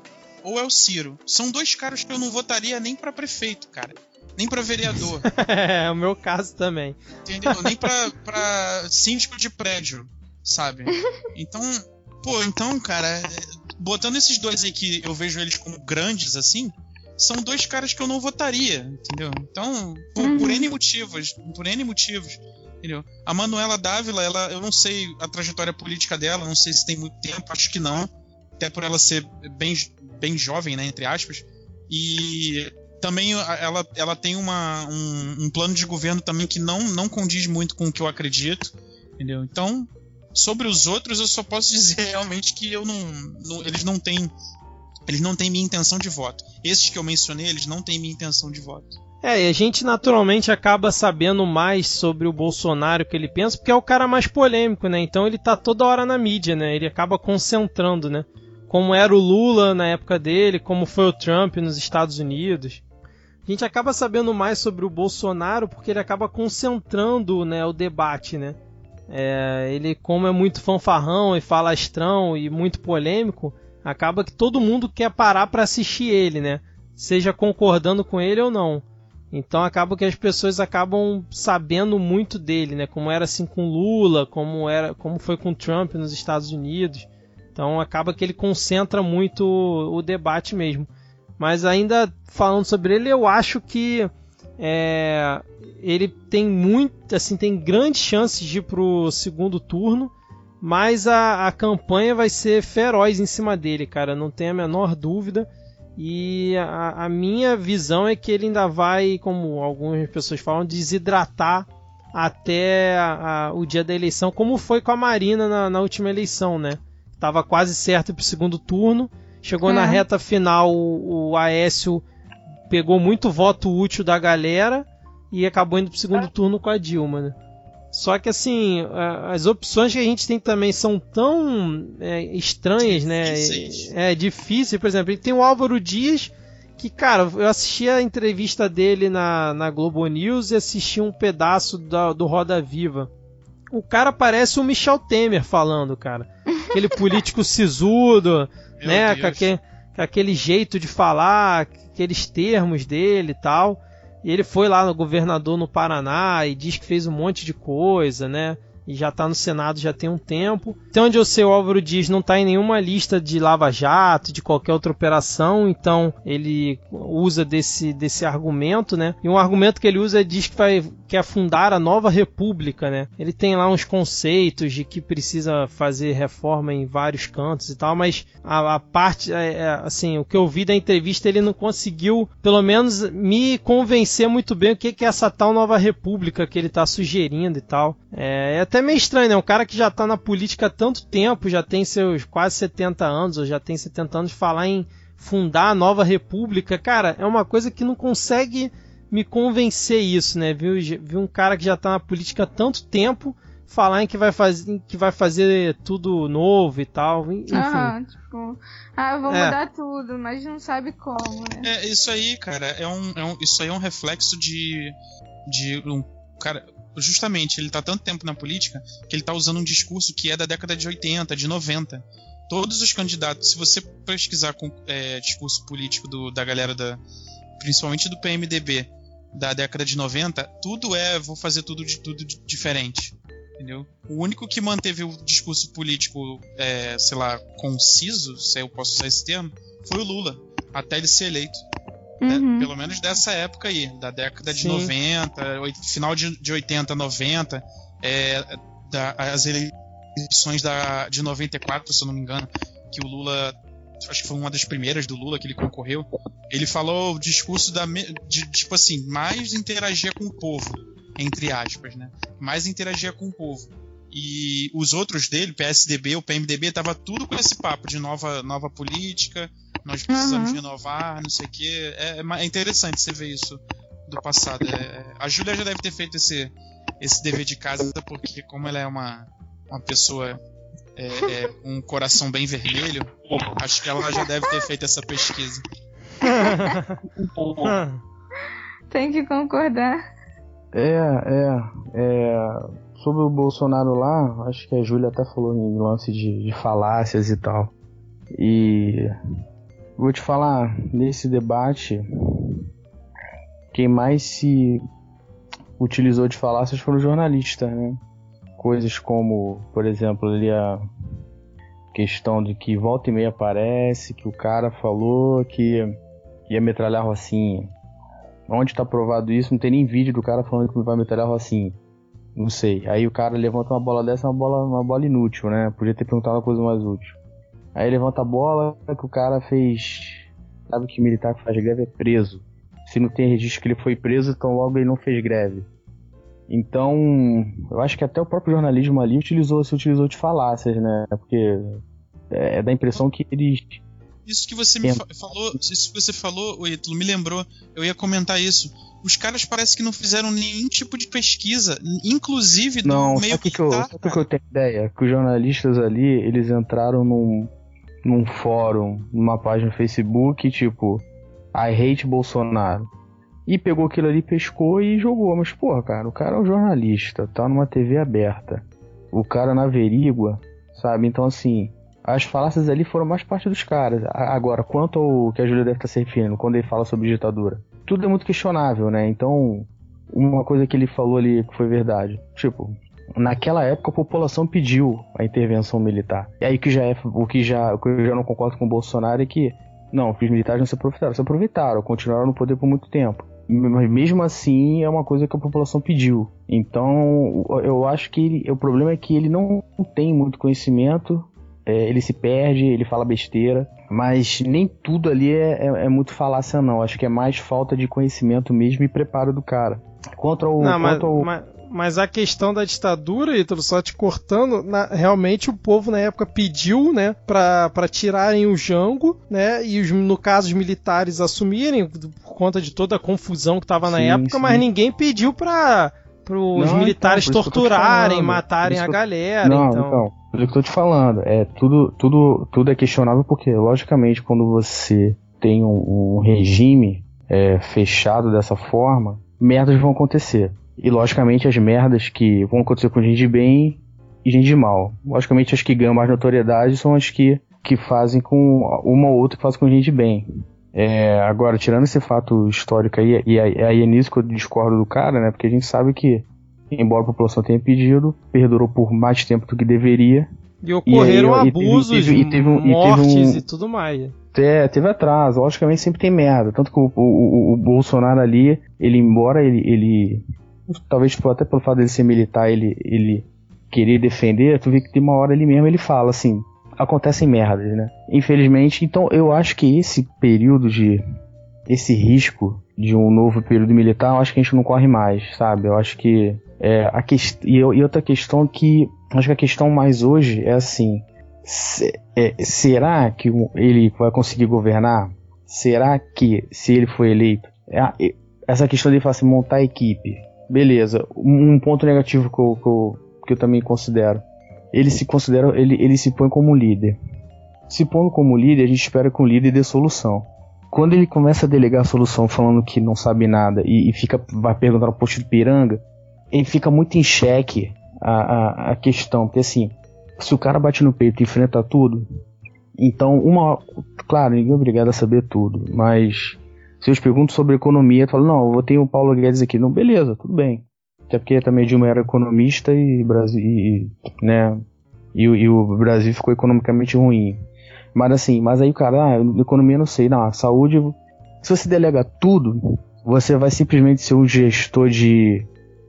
ou é o Ciro. São dois caras que eu não votaria nem para prefeito, cara. Nem para vereador. é, o meu caso também. Entendeu? Nem pra, pra síndico de prédio, sabe? Então, pô, então, cara, botando esses dois aí que eu vejo eles como grandes, assim, são dois caras que eu não votaria, entendeu? Então, por, uhum. por N motivos, por N motivos, entendeu? A Manuela Dávila, ela, eu não sei a trajetória política dela, não sei se tem muito tempo, acho que não, até por ela ser bem, bem jovem, né, entre aspas, e também ela, ela tem uma, um, um plano de governo também que não, não condiz muito com o que eu acredito, entendeu? Então, Sobre os outros, eu só posso dizer realmente que eu não, não eles não têm Eles não têm minha intenção de voto. Esses que eu mencionei, eles não têm minha intenção de voto. É, e a gente naturalmente acaba sabendo mais sobre o Bolsonaro que ele pensa, porque é o cara mais polêmico, né? Então ele tá toda hora na mídia, né? Ele acaba concentrando, né? Como era o Lula na época dele, como foi o Trump nos Estados Unidos. A gente acaba sabendo mais sobre o Bolsonaro porque ele acaba concentrando, né, o debate, né? É, ele, como é muito fanfarrão e falastrão e muito polêmico, acaba que todo mundo quer parar para assistir ele, né? Seja concordando com ele ou não. Então acaba que as pessoas acabam sabendo muito dele, né? Como era assim com Lula, como era, como foi com Trump nos Estados Unidos. Então acaba que ele concentra muito o, o debate mesmo. Mas ainda falando sobre ele, eu acho que é, ele tem muito, assim, tem grandes chances de ir pro segundo turno, mas a, a campanha vai ser feroz em cima dele, cara, não tem a menor dúvida. E a, a, minha visão é que ele ainda vai, como algumas pessoas falam, desidratar até a, o dia da eleição, como foi com a Marina na, na última eleição, né? Tava quase certo para o segundo turno, chegou é. na reta final, o, o Aécio pegou muito voto útil da galera e acabou indo pro segundo turno com a Dilma, né? Só que assim, as opções que a gente tem também são tão é, estranhas, né? É, é difícil, por exemplo, tem o Álvaro Dias, que, cara, eu assisti a entrevista dele na, na Globo News e assisti um pedaço da, do Roda Viva. O cara parece o Michel Temer falando, cara. Aquele político sisudo, né? Com aquele, aquele jeito de falar, aqueles termos dele e tal. E ele foi lá no governador no Paraná e diz que fez um monte de coisa, né? E já está no Senado já tem um tempo. Então, onde eu sei, o Álvaro Dias não está em nenhuma lista de lava-jato, de qualquer outra operação, então ele usa desse, desse argumento, né? E um argumento que ele usa é diz que vai quer fundar a nova república, né? Ele tem lá uns conceitos de que precisa fazer reforma em vários cantos e tal, mas a, a parte, é, é, assim, o que eu vi da entrevista ele não conseguiu, pelo menos, me convencer muito bem o que, que é essa tal nova república que ele está sugerindo e tal. É, é até até meio estranho, né? Um cara que já tá na política há tanto tempo, já tem seus quase 70 anos, ou já tem 70 anos, falar em fundar a nova república, cara, é uma coisa que não consegue me convencer isso, né? Viu, viu um cara que já tá na política há tanto tempo falar em que vai fazer, que vai fazer tudo novo e tal, enfim. Ah, tipo, ah, vou é. mudar tudo, mas não sabe como, né? É, isso aí, cara, é um, é um, isso aí é um reflexo de, de um cara, justamente, ele tá tanto tempo na política que ele tá usando um discurso que é da década de 80, de 90. Todos os candidatos, se você pesquisar com é, discurso político do, da galera da. principalmente do PMDB da década de 90, tudo é vou fazer tudo de tudo de, diferente. Entendeu? O único que manteve o discurso político, é, sei lá, conciso, se eu posso usar esse termo, foi o Lula, até ele ser eleito. Né? Uhum. Pelo menos dessa época aí, da década de Sim. 90, final de, de 80, 90, é, da, as eleições da, de 94, se eu não me engano, que o Lula acho que foi uma das primeiras do Lula que ele concorreu. Ele falou o discurso da de, tipo assim, mais interagia com o povo, entre aspas, né? Mais interagia com o povo. E os outros dele, PSDB, o PMDB, tava tudo com esse papo de nova, nova política, nós precisamos uhum. renovar, não sei o quê. É, é, interessante você ver isso do passado. É, a Júlia já deve ter feito esse, esse dever de casa, porque como ela é uma, uma pessoa é, é, um coração bem vermelho, acho que ela já deve ter feito essa pesquisa. Tem que concordar. É, é, é. Sobre o Bolsonaro lá, acho que a Júlia até falou em lance de, de falácias e tal. E Vou te falar, nesse debate, quem mais se utilizou de falácias foram jornalistas, né? Coisas como, por exemplo, ali a questão de que volta e meia aparece, que o cara falou que ia metralhar Rocinha. Onde está provado isso? Não tem nem vídeo do cara falando que vai metralhar Rocinha. Não sei. Aí o cara levanta uma bola dessa, uma bola, uma bola inútil, né? Podia ter perguntado uma coisa mais útil. Aí levanta a bola que o cara fez. Sabe que militar que faz greve é preso. Se não tem registro que ele foi preso, então logo ele não fez greve. Então, eu acho que até o próprio jornalismo ali utilizou, se utilizou de falácias, né? Porque é, é da impressão que eles Isso que você me fa falou, isso que você falou, Ítalo, me lembrou. Eu ia comentar isso. Os caras parece que não fizeram nenhum tipo de pesquisa, inclusive do não, meio que, que, eu, sabe que eu tenho ideia? Que os jornalistas ali, eles entraram num, num fórum, numa página no Facebook, tipo, I hate Bolsonaro. E pegou aquilo ali, pescou e jogou. Mas, porra, cara, o cara é um jornalista, tá numa TV aberta. O cara na averigua, sabe? Então, assim, as falácias ali foram mais parte dos caras. Agora, quanto ao que a Júlia deve estar se referindo, quando ele fala sobre ditadura, tudo é muito questionável, né? Então, uma coisa que ele falou ali que foi verdade. Tipo, naquela época a população pediu a intervenção militar. E aí que já é o que já, o que eu já não concordo com o Bolsonaro é que não, os militares não se aproveitaram, se aproveitaram, continuaram no poder por muito tempo. Mas mesmo assim é uma coisa que a população pediu. Então eu acho que ele, o problema é que ele não tem muito conhecimento, é, ele se perde, ele fala besteira, mas nem tudo ali é, é, é, muito falácia não. Acho que é mais falta de conhecimento mesmo e preparo do cara. Contra o. Não, mas, mas, mas, a questão da ditadura, Ítalo, só te cortando, na, realmente o povo na época pediu, né, pra, pra tirarem o Jango, né, e os, no caso os militares assumirem, por conta de toda a confusão que tava na sim, época, sim. mas ninguém pediu pra os militares então, torturarem, matarem a galera. Não, então. então, o que eu tô te falando, é tudo, tudo, tudo é questionável porque, logicamente, quando você tem um, um regime é, fechado dessa forma, merdas vão acontecer. E logicamente as merdas que vão acontecer com gente de bem e gente de mal. Logicamente as que ganham mais notoriedade são as que, que fazem com uma ou outra que fazem com gente de bem. É, agora, tirando esse fato histórico aí, e aí é nisso que eu discordo do cara, né? Porque a gente sabe que, embora a população tenha pedido, perdurou por mais tempo do que deveria. E ocorreram e aí, abusos, e teve, e teve, um, mortes e, um, e tudo mais. É, teve atraso. Logicamente sempre tem merda. Tanto que o, o, o Bolsonaro ali, ele embora ele, ele talvez até pelo fato dele ser militar, ele, ele querer defender, tu vê que tem uma hora ali mesmo ele fala assim, acontecem merdas, né? Infelizmente, então eu acho que esse período de. esse risco de um novo período militar, eu acho que a gente não corre mais, sabe? Eu acho que. É, a que, e, e outra questão que. Acho que a questão mais hoje é assim. Se, é, será que ele vai conseguir governar? Será que, se ele for eleito, é, essa questão de assim, montar a equipe, beleza. Um ponto negativo que eu, que eu, que eu também considero ele se considera, ele, ele se põe como líder. Se pondo como líder, a gente espera que o líder dê solução. Quando ele começa a delegar a solução falando que não sabe nada e, e fica vai perguntar ao posto de piranga, ele fica muito em xeque a, a, a questão, porque assim, se o cara bate no peito e enfrenta tudo, então uma, claro, ninguém é obrigado a saber tudo, mas se eu te pergunto sobre economia, tu fala, não, eu ter o Paulo Guedes aqui, não, beleza, tudo bem. Até porque também Dilma era economista e Brasil, e, né, e, e, o Brasil ficou economicamente ruim. Mas assim, mas aí o cara, ah, economia não sei, não, saúde, se você delega tudo, você vai simplesmente ser um gestor de,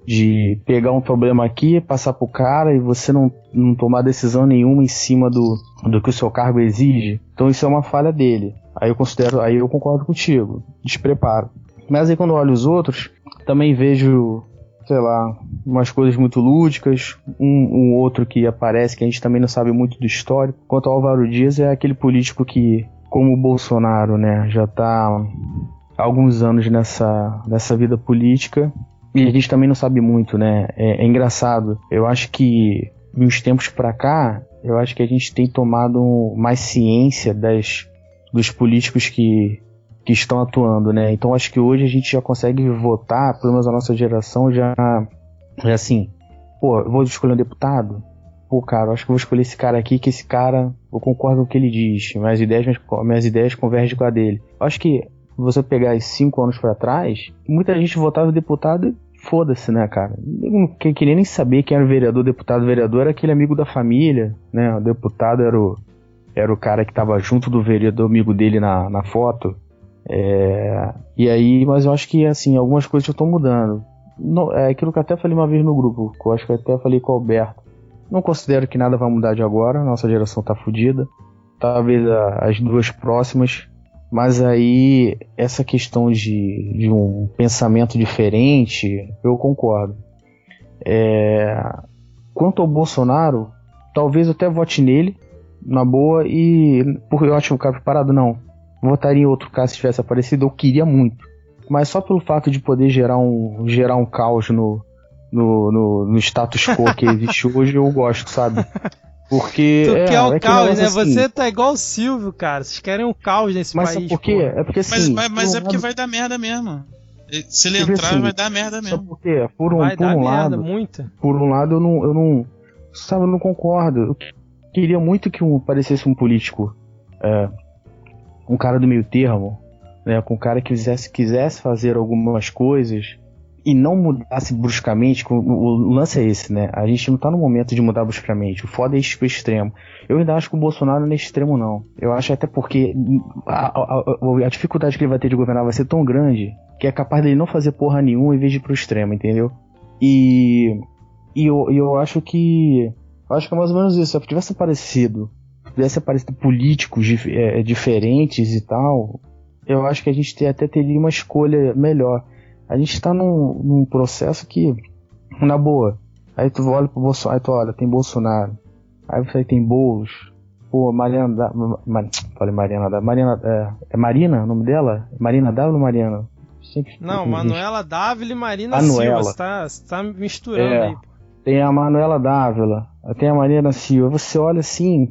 de pegar um problema aqui, passar pro cara e você não, não tomar decisão nenhuma em cima do, do que o seu cargo exige. Então isso é uma falha dele. Aí eu considero, aí eu concordo contigo, despreparo. Mas aí quando eu olho os outros, também vejo sei lá, umas coisas muito lúdicas, um, um outro que aparece que a gente também não sabe muito do histórico. Quanto ao Álvaro Dias, é aquele político que, como o Bolsonaro, né, já está há alguns anos nessa, nessa vida política e a gente também não sabe muito, né? É, é engraçado. Eu acho que de uns tempos para cá, eu acho que a gente tem tomado mais ciência das dos políticos que que estão atuando, né? Então acho que hoje a gente já consegue votar, pelo menos a nossa geração já é assim, pô, vou escolher um deputado? Pô, cara, acho que vou escolher esse cara aqui, que esse cara, eu concordo com o que ele diz, minhas ideias, minhas ideias convergem com a dele. Acho que você pegar cinco anos para trás, muita gente votava deputado e foda-se, né, cara? Não queria nem saber quem era o vereador, deputado, vereador era aquele amigo da família, né? O deputado era o, era o cara que tava junto do vereador amigo dele na, na foto. É, e aí, mas eu acho que assim, algumas coisas já estão mudando. Não, é aquilo que eu até falei uma vez no grupo, que eu acho que eu até falei com o Alberto. Não considero que nada vai mudar de agora, nossa geração tá fodida. Talvez a, as duas próximas. Mas aí, essa questão de, de um pensamento diferente, eu concordo. É, quanto ao Bolsonaro, talvez eu até vote nele, na boa, e porque eu acho o cara preparado, não. Votaria em outro caso se tivesse aparecido, eu queria muito. Mas só pelo fato de poder gerar um, gerar um caos no, no, no, no status quo que existe hoje, eu gosto, sabe? Porque. Tu é, quer o é caos, né? assim, Você tá igual o Silvio, cara. Vocês querem um caos nesse Mas país. sabe por quê? É porque Mas, assim. mas, mas por é porque vai dar merda mesmo. Se ele Porque, entrar, assim, vai dar merda mesmo. por quê? Por um, Vai por dar um merda, lado. muita. Por um lado, eu não. Eu não sabe, eu não concordo. Eu queria muito que um, aparecesse um político. é, um cara do meio termo. Né, com um cara que quisesse, quisesse fazer algumas coisas e não mudasse bruscamente. O, lance é esse, né? A gente não tá no momento de mudar bruscamente. O foda é ir pro extremo. Eu ainda acho que o Bolsonaro não é extremo, não. Eu acho até porque a, a- a- dificuldade que ele vai ter de governar vai ser tão grande que é capaz dele não fazer porra nenhuma em vez de ir pro extremo, entendeu? E, e eu, eu acho que. eu acho que é mais ou menos isso. Se tivesse aparecido. Tivesse aparecido políticos dif- é, diferentes e tal. Eu acho que a gente te- até teria uma escolha melhor. A gente tá num, num processo que. Na boa. Aí tu olha pro Bolsonaro. Aí tu olha, tem Bolsonaro. Aí você tem Boulos. Pô, Mariana da. Ma, falei Mariana da. Mariana. É, é Marina o nome dela? Marina W ou Mariana? Sempre Não, Manuela Dávila e Marina Manuela. Silva. Você tá, você tá misturando É. aí. Tem a Manuela Dávila, tem a Marina Silva. Você olha assim,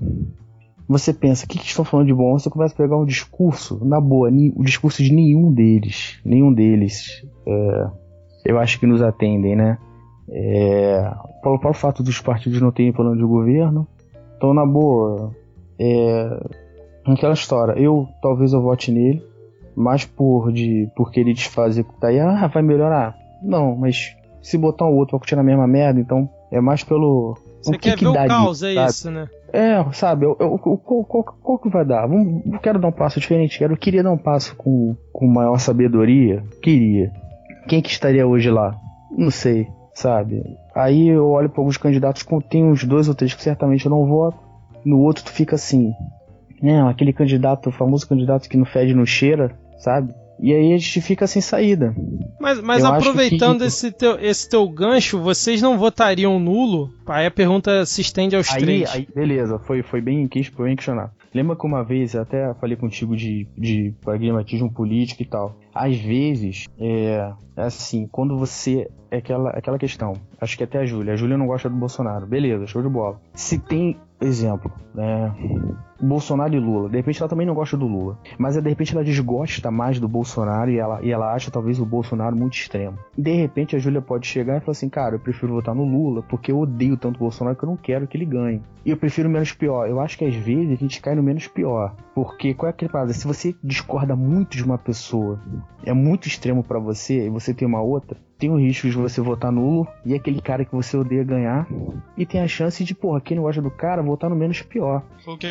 você pensa, o que, que estão falando de bom? Você começa a pegar um discurso, na boa, o discurso de nenhum deles. Nenhum deles. é, eu acho que nos atendem, né? É, pelo próprio fato dos partidos não terem plano de governo. Então, na boa, é, aquela história. Eu, talvez eu vote nele, mas por, de, por querer desfazer o que tá aí, ah, vai melhorar. Não, mas se botar um outro vai continuar a mesma merda, então é mais pelo. Você que quer que ver o daria, caos, é sabe? isso, né? É, sabe, eu, eu- eu- qual, qual- qual que vai dar? Eu quero dar um passo diferente, quero, eu queria dar um passo com, com maior sabedoria, queria. Quem que estaria hoje lá? Não sei, sabe? Aí eu olho para alguns candidatos, tem uns dois ou três que certamente eu não voto, no outro tu fica assim, é, aquele candidato, o famoso candidato que não fede, não cheira, sabe? E aí a gente fica sem saída. Mas, mas Eu aproveitando que- esse, teu, esse teu gancho, vocês não votariam nulo? Aí a pergunta se estende aos Aí, três. aí, beleza, foi, foi bem, foi bem questionado. Lembra que uma vez, até falei contigo de, de pragmatismo político e tal. Às vezes, é, é assim, quando você. É aquela, aquela questão. Acho que até a Júlia. A Júlia não gosta do Bolsonaro. Beleza, show de bola. Se tem, exemplo, né? Bolsonaro e Lula. De repente ela também não gosta do Lula. Mas de repente ela desgosta mais do Bolsonaro e ela, e ela acha talvez o Bolsonaro muito extremo. De repente a Júlia pode chegar e falar assim: Cara, eu prefiro votar no Lula porque eu odeio tanto o Bolsonaro que eu não quero que ele ganhe. E eu prefiro menos pior. Eu acho que às vezes a gente cai no menos pior. Porque qual é aquele parada? Se você discorda muito de uma pessoa, é muito extremo pra você e você tem uma outra, tem o risco de você votar nulo e aquele cara que você odeia ganhar. E tem a chance de, porra, quem não gosta do cara, votar no menos pior.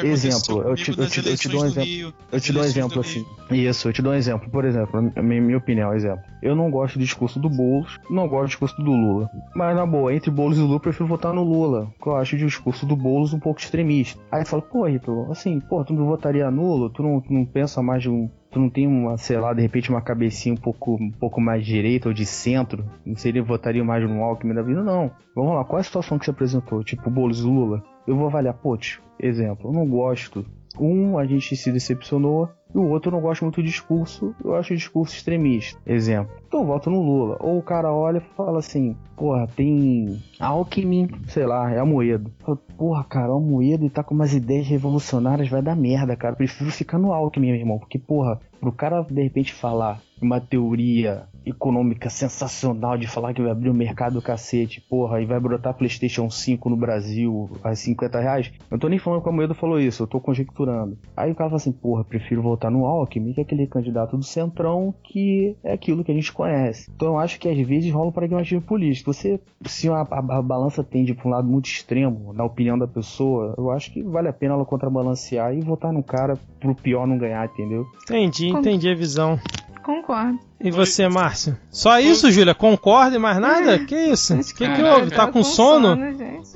Exemplo, eu te- eu te- eu te dou um exemplo. Rio, Eu te dou um exemplo assim. Isso, eu te dou um exemplo. Por exemplo, minha, minha opinião, exemplo. Eu não gosto do discurso do Boulos, não gosto do discurso do Lula. Mas na boa, entre Boulos e Lula, eu prefiro votar no Lula. Porque eu acho o discurso do Boulos um pouco extremista. Aí fala, pô, Rito, assim, pô, tu não votaria nulo? Tu não, tu não pensa mais de um. Tu não tem uma, sei lá, de repente uma cabecinha um pouco, um pouco mais direita ou de centro? Não seria, votaria mais no Alckmin da vida? Não. Vamos lá, qual é a situação que se apresentou? Tipo, Boulos Lula? Eu vou avaliar, tio, exemplo, eu não gosto um, a gente se decepcionou, e o outro eu não gosto muito do discurso, eu acho o discurso extremista. Exemplo. Então eu voto no Lula. Ou o cara olha e fala assim, porra, tem Alckmin, sei lá, é Amoedo. Fala, Porra, cara, o Amoedo e tá com umas ideias revolucionárias, vai dar merda, cara. Prefiro ficar no Alckmin, meu irmão. Porque, porra, pro cara de repente falar uma teoria econômica sensacional de falar que vai abrir o mercado do cacete, porra, e vai brotar PlayStation 5 no Brasil a 50 reais. Eu tô nem falando que o Amoedo falou isso, eu tô conjecturando. Aí o cara fala assim, porra, prefiro votar no Alckmin, que é aquele candidato do Centrão que é aquilo que a gente conhece. Então eu acho que às vezes rola um pragmatismo político. Você, se a, a- a balança tende pra um lado muito extremo, na opinião da pessoa, eu acho que vale a pena ela contrabalancear e votar no cara pro pior não ganhar, entendeu? Entendi, entendi a visão. Concordo. E você, Márcio? Só isso, Júlia? Concorda e mais nada? Que isso? O que, que houve? Tá tava com sono?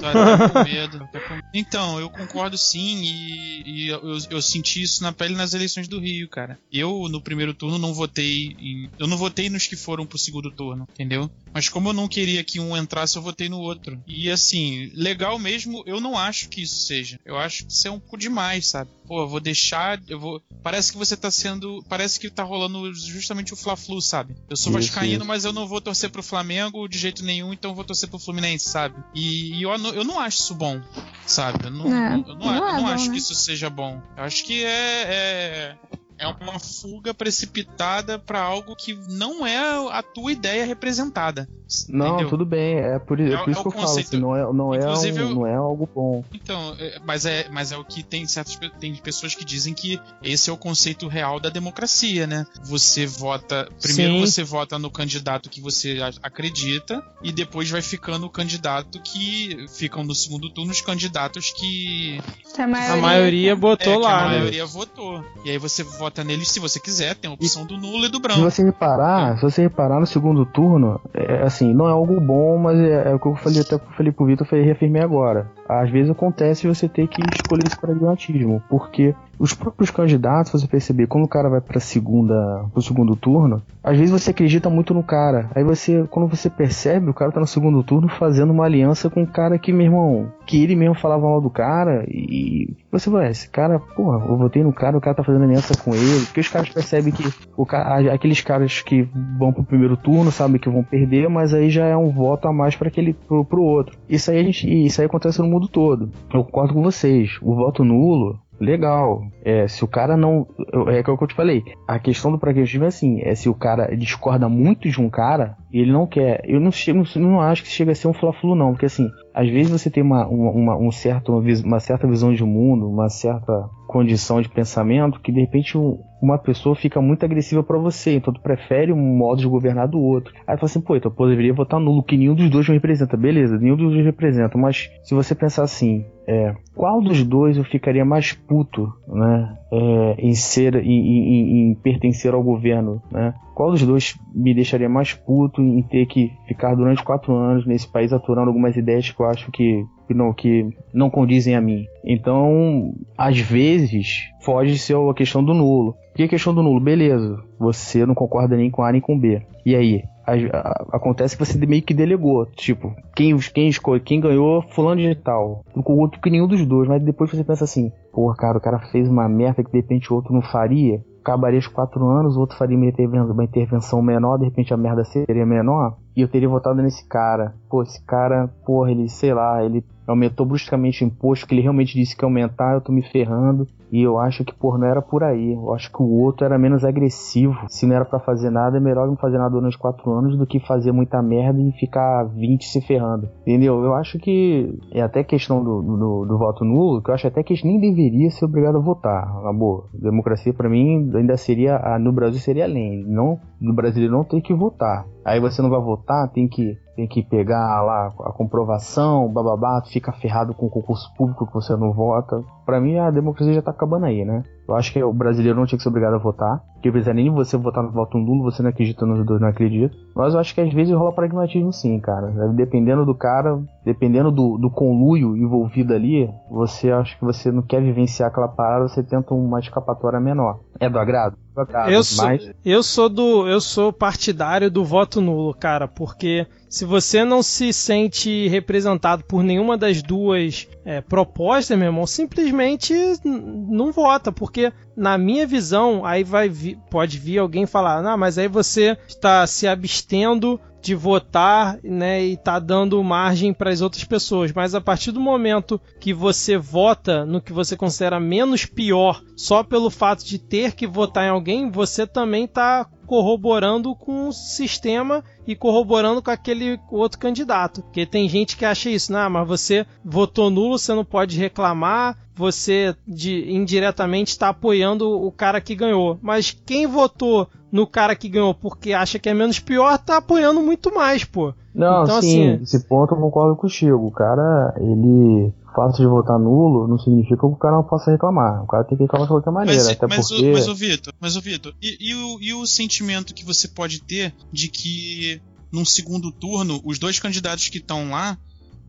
Tô até com medo. Então, eu concordo sim, e, e eu, eu, senti isso na pele nas eleições do Rio, cara. Eu, no primeiro turno, não votei. Em, eu não votei nos que foram pro segundo turno, entendeu? Mas como eu não queria que um entrasse, eu votei no outro. E assim, legal mesmo, eu não acho que isso seja. Eu acho que isso é um pouco demais, sabe? Pô, eu vou deixar. Eu vou. Parece que você tá sendo. Parece que tá rolando justamente o Fla-Flu, sabe? Eu sou isso, vascaíno, isso. mas eu não vou torcer pro Flamengo de jeito nenhum, então eu vou torcer pro Fluminense, sabe? E, e eu, eu não acho isso bom, sabe? Eu não, é, eu não, não, eu não é acho bom, que né? isso seja bom. Eu acho que é, é é uma fuga precipitada para algo que não é a tua ideia representada. Não, entendeu? tudo bem, é por, é, é por isso é que eu falo, assim, não é, não, é um, não é algo bom. Então, é, mas é, mas é o que tem certas tem pessoas que dizem que esse é o conceito real da democracia, né? Você vota, primeiro Sim. você vota no candidato que você acredita e depois vai ficando o candidato que ficam no segundo turno os candidatos que a maioria, a maioria botou é, lá, a né? maioria né? votou. E aí você vota vota neles se você quiser, tem a opção do nulo e do branco. Se você reparar, se você reparar no segundo turno, é, assim, não é algo bom, mas é, é o que eu falei até pro Felipe Vitor, eu reafirmei agora. Às vezes acontece você ter que escolher esse pragmatismo, porque os próprios candidatos, você perceber, quando o cara vai para segunda, pro segundo turno, às vezes você acredita muito no cara. Aí você, quando você percebe, o cara tá no segundo turno fazendo uma aliança com um cara que, meu irmão, que ele mesmo falava mal do cara e você vai, esse cara, porra, eu votei no cara, o cara tá fazendo aliança com ele, porque os caras percebem que o cara, aqueles caras que vão pro primeiro turno sabem que vão perder, mas aí já é um voto a mais para aquele pro, pro outro. Isso aí a gente, isso aí acontece no mundo todo. Eu concordo com vocês. O voto nulo legal. É, se o cara não. É, o que eu te falei. A questão do pragmatismo é assim: é se o cara discorda muito de um cara e ele não quer. Eu não, chego, não acho que chega a ser um fla-flu, não. Porque assim, às vezes você tem uma, uma, um certo, uma certa visão de mundo, uma certa condição de pensamento que de repente uma pessoa fica muito agressiva para você, então tu prefere um modo de governar do outro. Aí tu fala assim, pô, então eu deveria votar nulo, que nenhum dos dois me representa. Beleza, nenhum dos dois representa, mas se você pensar assim, é, qual dos dois eu ficaria mais puto, né, é, em ser, em, em, em pertencer ao governo, né? Qual dos dois me deixaria mais puto em ter que ficar durante quatro anos nesse país aturando algumas ideias que eu acho que não, que não condizem a mim. Então, às vezes, foge ser a questão do nulo. E a questão do nulo? Beleza, você não concorda nem com A nem com B. E aí? A, a, acontece que você meio que delegou. Tipo, quem, quem escolhe, quem ganhou, fulano de tal. Com o outro que nenhum dos dois. Mas depois você pensa assim, pô, cara, o cara fez uma merda que de repente o outro não faria acabaria os quatro anos, o outro faria uma intervenção menor, de repente a merda seria menor, e eu teria votado nesse cara. Pô, esse cara, porra, ele, sei lá, ele aumentou bruscamente o imposto, que ele realmente disse que ia aumentar, eu tô me ferrando. E eu acho que, por não era por aí. Eu acho que o outro era menos agressivo. Se não era para fazer nada, é melhor não fazer nada durante quatro anos do que fazer muita merda e ficar 20 se ferrando. Entendeu? Eu acho que é até questão do, do, do voto nulo, que eu acho até que gente nem deveria ser obrigado a votar. Na boa. Democracia, para mim, ainda seria. No Brasil seria além. Não, no brasileiro não tem que votar. Aí você não vai votar, tem que tem que pegar lá a comprovação, bababá, fica ferrado com o concurso público que você não vota. Para mim a democracia já tá acabando aí, né? Eu acho que o brasileiro não tinha que ser obrigado a votar. Porque apesar nem você votar no voto nulo, você não acredita nos dois, não acredita. Mas eu acho que às vezes rola pragmatismo sim, cara. Dependendo do cara, dependendo do, do conluio envolvido ali, você acha que você não quer vivenciar aquela parada, você tenta uma escapatória menor. É do agrado? Do agrado eu, sou, mas... eu sou do. Eu sou partidário do voto nulo, cara, porque se você não se sente representado por nenhuma das duas é, propostas, meu irmão, simplesmente não vota, porque na minha visão, aí vai vi, pode vir alguém falar, não, mas aí você está se abstendo de votar, né, e tá dando margem para as outras pessoas. Mas a partir do momento que você vota no que você considera menos pior, só pelo fato de ter que votar em alguém, você também tá corroborando com o sistema e corroborando com aquele outro candidato. Porque tem gente que acha isso, não, mas você votou nulo, você não pode reclamar, você de, indiretamente está apoiando o cara que ganhou. Mas quem votou no cara que ganhou porque acha que é menos pior, tá apoiando muito mais, pô. Não, então, sim, assim, esse ponto eu concordo contigo. O cara, ele fato de votar nulo não significa que o cara não possa reclamar. O cara tem que reclamar de qualquer maneira. Mas, até mas, porque... o, mas o Vitor, mas o Vitor, e, e, o, e o sentimento que você pode ter de que num segundo turno, os dois candidatos que estão lá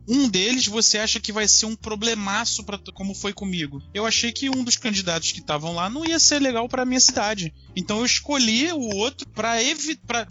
um deles você acha que vai ser um problemaço para como foi comigo. Eu achei que um dos candidatos que estavam lá não ia ser legal para minha cidade. Então eu escolhi o outro para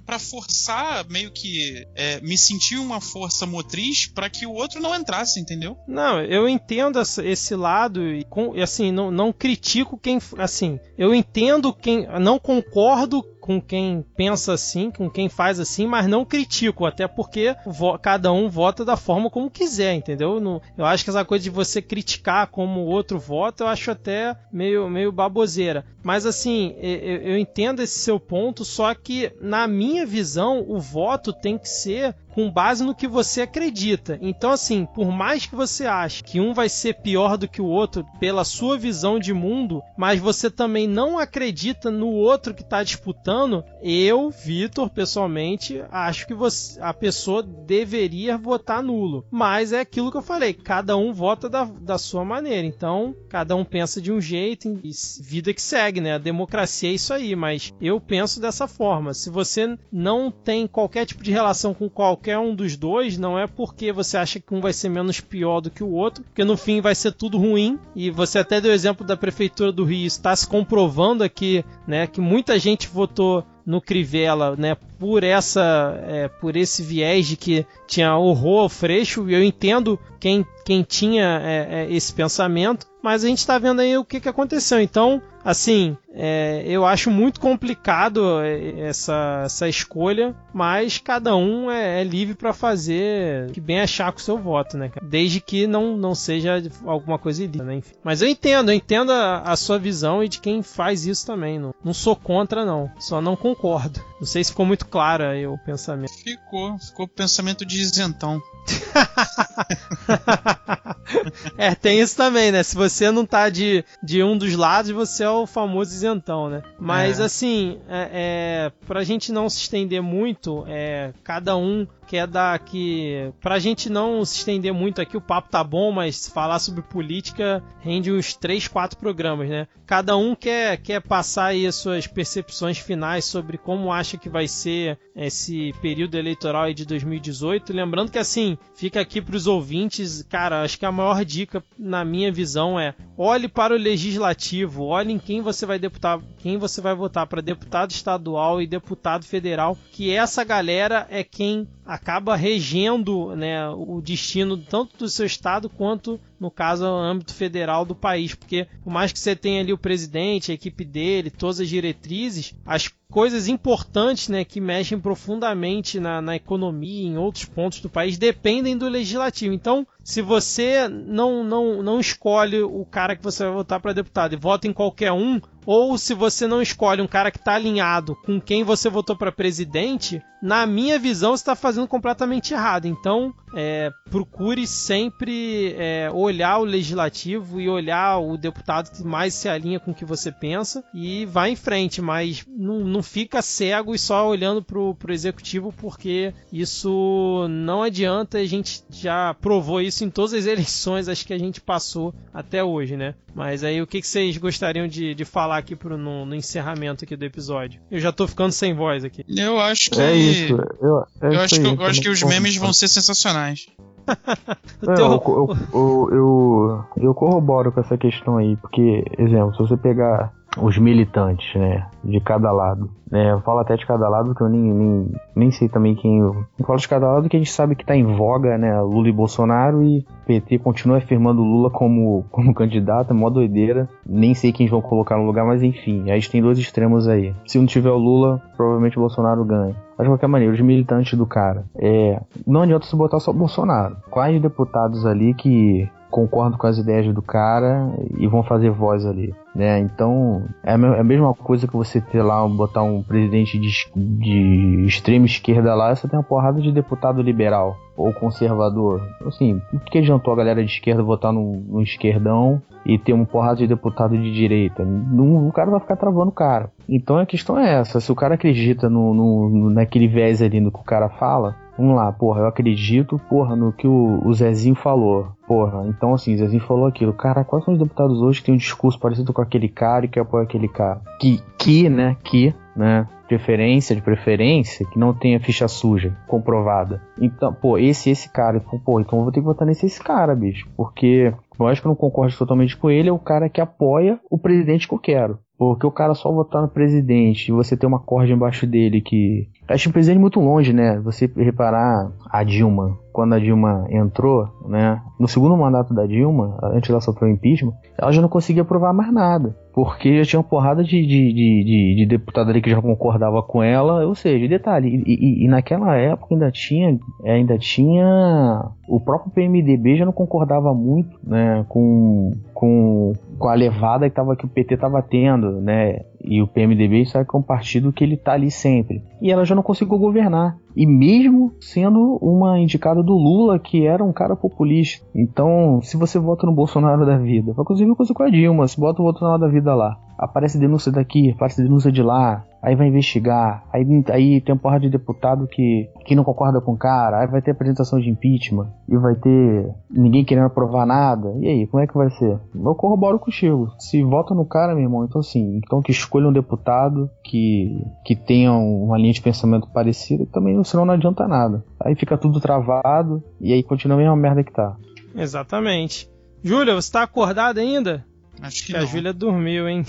para forçar meio que é, me sentir uma força motriz para que o outro não entrasse, entendeu? Não, eu entendo esse lado e assim não, não critico quem assim eu entendo quem não concordo com quem pensa assim, com quem faz assim, mas não critico, até porque cada um vota da forma como quiser, entendeu? Eu acho que essa coisa de você criticar como o outro vota, eu acho até meio, meio baboseira. Mas assim, eu entendo esse seu ponto, só que na minha visão, o voto tem que ser com base no que você acredita. Então, assim, por mais que você ache que um vai ser pior do que o outro pela sua visão de mundo, mas você também não acredita no outro que está disputando, eu, Vitor, pessoalmente, acho que você, a pessoa deveria votar nulo. Mas é aquilo que eu falei, cada um vota da, da sua maneira. Então, cada um pensa de um jeito e vida que segue, né? A democracia é isso aí, mas eu penso dessa forma. Se você não tem qualquer tipo de relação com qualquer qualquer um dos dois, não é porque você acha que um vai ser menos pior do que o outro, porque no fim vai ser tudo ruim. E você até deu exemplo da prefeitura do Rio, está se comprovando aqui, né, que muita gente votou no Crivella, né, por essa, é, por esse viés de que tinha horror ao Freixo. E eu entendo quem, quem tinha é, é, esse pensamento, mas a gente está vendo aí o que, que aconteceu. Então, assim, é, eu acho muito complicado é, essa, essa escolha, mas cada um é, é livre para fazer o que bem achar com o seu voto, né? Desde que não, não seja alguma coisa ilícita, né? Enfim. Mas eu entendo, eu entendo a, a, sua visão e de quem faz isso também. Não, não sou contra, não. Só não concordo. Não sei se ficou muito claro aí o pensamento. Ficou, ficou pensamento de isentão. é, tem isso também, né? Se você não tá de, de um dos lados, você é o famoso isentão, né? Mas é. assim, é, é, pra gente não se estender muito, é, cada um quer dar aqui. Pra gente não se estender muito aqui, o papo tá bom, mas falar sobre política rende uns 3, 4 programas, né? Cada um quer, quer passar aí as suas percepções finais sobre como acha que vai ser esse período eleitoral aí de 2018. Lembrando que assim, fica aqui para os ouvintes, cara, acho que a maior dica na minha visão é olhe para o legislativo, olhe em quem você vai deputar, quem você vai votar para deputado estadual e deputado federal, que essa galera é quem acaba regendo né, o destino tanto do seu estado quanto no caso, no âmbito federal do país, porque por mais que você tenha ali o presidente, a equipe dele, todas as diretrizes, as coisas importantes né, que mexem profundamente na, na economia em outros pontos do país dependem do legislativo. Então, se você não, não, não escolhe o cara que você vai votar para deputado e vota em qualquer um, ou se você não escolhe um cara que está alinhado com quem você votou para presidente, na minha visão você está fazendo completamente errado. Então, é, procure sempre é, olhar o legislativo e olhar o deputado que mais se alinha com o que você pensa e vá em frente, mas não, não fica cego e só olhando pro, pro executivo, porque isso não adianta, a gente já provou isso em todas as eleições, acho que a gente passou até hoje, né? Mas aí o que, que vocês gostariam de, de falar aqui pro, no, no, encerramento aqui do episódio? Eu já tô ficando sem voz aqui. Eu acho que. É isso. Eu, é eu acho, que, eu acho que os memes vão ser sensacionais. Não, teu... eu, eu, eu, eu, corroboro com essa questão aí, porque, exemplo, se você pegar os militantes, né, de cada lado, né, eu falo até de cada lado porque eu nem, nem, nem sei também quem. Eu falo de cada lado que a gente sabe que tá em voga, né, Lula e Bolsonaro e PT continua afirmando Lula como, como candidato, é mó doideira. Nem sei quem vão colocar no lugar, mas enfim, a gente tem dois extremos aí. Se não tiver o Lula, provavelmente o Bolsonaro ganha. Mas de qualquer maneira, os militantes do cara, é, não adianta se botar só Bolsonaro. Quais deputados ali que concordam com as ideias do cara e vão fazer voz ali, né? Então é, é a mesma coisa que você ter lá botar um presidente de, de extrema esquerda lá, você tem uma porrada de deputado liberal ou conservador. Assim, o que adiantou a galera de esquerda votar no, no esquerdão e ter uma porrada de deputado de direita? Não, o cara vai ficar travando o cara. Então a questão é essa: se o cara acredita no, no, naquele viés ali no que o cara fala, vamos lá, porra, eu acredito, porra, no que o, o Zezinho falou. Porra, então assim, Zezinho falou aquilo. Cara, quais são os deputados hoje que tem um discurso parecido com aquele cara e que apoia aquele cara? Que, que, né, que, né, preferência, de preferência, que não tenha ficha suja comprovada. Então, pô, esse esse cara, pô, então eu vou ter que votar nesse esse cara, bicho, porque eu acho que eu não concordo totalmente com ele, é o cara que apoia o presidente que eu quero. Porque o cara só votar no presidente e você ter uma corda embaixo dele que. Acho o presidente muito longe, né? Você reparar a Dilma, quando a Dilma entrou, né? No segundo mandato da Dilma, antes dela sofrer o impeachment, ela já não conseguia aprovar mais nada. Porque já tinha uma porrada de, de, de, de, de deputado ali que já concordava com ela. Ou seja, detalhe, e, e, e naquela época ainda tinha. Ainda tinha. O próprio PMDB já não concordava muito né, com, com, com a levada que, tava, que o PT estava tendo, né? E o PMDB que é um partido que ele tá ali sempre. E ela já não conseguiu governar. E mesmo sendo uma indicada do Lula, que era um cara populista. Então, se você vota no Bolsonaro da vida, vai conseguir coisa com a Dilma, se bota o Bolsonaro da vida lá. Aparece denúncia daqui, aparece denúncia de lá, aí vai investigar, aí, aí tem uma porra de deputado que, que não concorda com o cara, aí vai ter apresentação de impeachment, e vai ter ninguém querendo aprovar nada. E aí, como é que vai ser? Eu corroboro contigo. Se vota no cara, meu irmão, então assim, então que escolha um deputado que, que tenha uma linha de pensamento parecida, também senão não adianta nada. Aí fica tudo travado, e aí continua a mesma merda que tá. Exatamente. Júlia, você tá acordada ainda? Acho que Que a. Júlia dormiu, hein?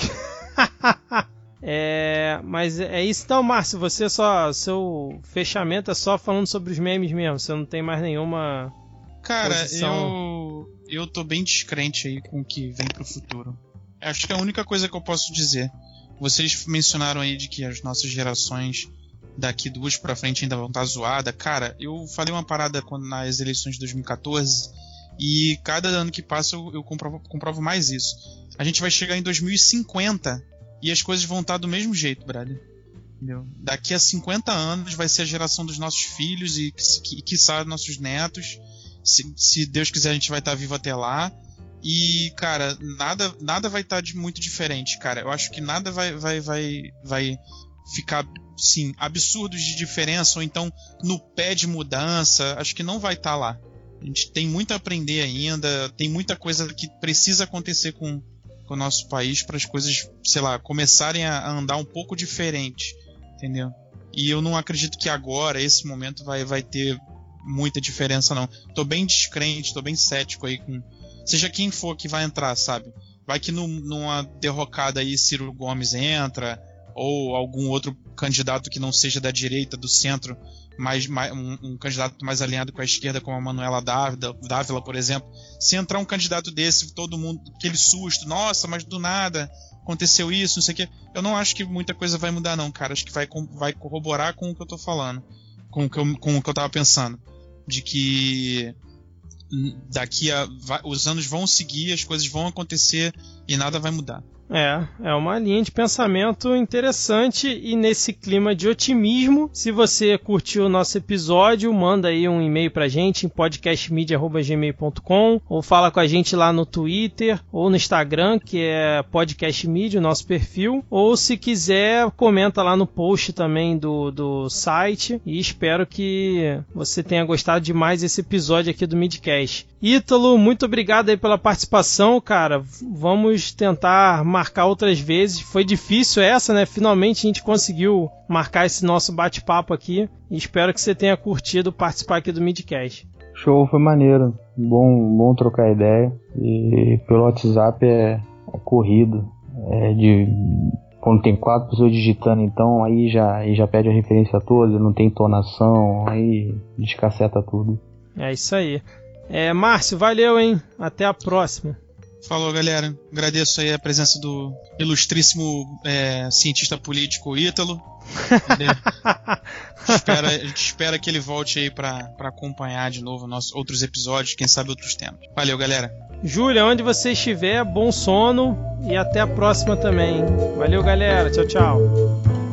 é, mas é isso então, Márcio. Você só. Seu fechamento é só falando sobre os memes mesmo. Você não tem mais nenhuma. Cara, posição. eu eu tô bem descrente aí com o que vem pro futuro. Acho que é a única coisa que eu posso dizer. Vocês mencionaram aí de que as nossas gerações daqui duas pra frente ainda vão estar zoada. Cara, eu falei uma parada quando, nas eleições de 2014 e cada ano que passa eu, eu comprovo, comprovo mais isso. A gente vai chegar em 2050 e as coisas vão estar do mesmo jeito, brother. Entendeu? Daqui a 50 anos vai ser a geração dos nossos filhos e, que, quiçá, nossos netos. Se, se Deus quiser, a gente vai estar vivo até lá. E, cara, nada, nada vai estar de muito diferente, cara. Eu acho que nada vai, vai, vai, vai ficar, sim, absurdos de diferença, ou então no pé de mudança. Acho que não vai estar lá. A gente tem muito a aprender ainda, tem muita coisa que precisa acontecer com, com o nosso país para as coisas, sei lá, começarem a, andar um pouco diferente, entendeu? E eu não acredito que agora, esse momento, vai, vai ter muita diferença, não. Tô bem descrente, tô bem cético aí com. Seja quem for que vai entrar, sabe? Vai que num- numa derrocada aí Ciro Gomes entra, ou algum outro candidato que não seja da direita, do centro, mais, mais- um, um candidato mais alinhado com a esquerda, como a Manuela Dávila, por exemplo. Se entrar um candidato desse, todo mundo, aquele susto, nossa, mas do nada aconteceu isso, não sei o quê. Eu não acho que muita coisa vai mudar, não, cara. Acho que vai, vai corroborar com o que eu tô falando, com o que eu, com o que eu tava pensando. De que daqui a. os anos vão seguir, as coisas vão acontecer e nada vai mudar. É, é uma linha de pensamento interessante e nesse clima de otimismo. Se você curtiu o nosso episódio, manda aí um e-mail pra gente em podcastmedia.gmail.com ou fala com a gente lá no Twitter ou no Instagram, que é podcastmedia, o nosso perfil. Ou se quiser, comenta lá no post também do, do site. E espero que você tenha gostado demais desse episódio aqui do Midcast. Ítalo, muito obrigado aí pela participação, cara. Vamos tentar marcar outras vezes. Foi difícil essa, né? Finalmente a gente conseguiu marcar esse nosso bate-papo aqui. E espero que você tenha curtido participar aqui do Midcast. Show, foi maneiro. Bom, bom trocar ideia. E pelo WhatsApp é, é corrido. É de. Quando tem quatro pessoas digitando, então aí já, aí já pede a referência toda, não tem entonação, aí descaceta tudo. É isso aí. É, Márcio, valeu, hein? Até a próxima. Falou, galera. Agradeço aí a presença do ilustríssimo é, cientista político Ítalo. Espera, a gente espera que ele volte aí pra acompanhar de novo nossos outros episódios, quem sabe outros temas. Valeu, galera. Júlia, onde você estiver, bom sono e até a próxima também. Valeu, galera. Tchau, tchau.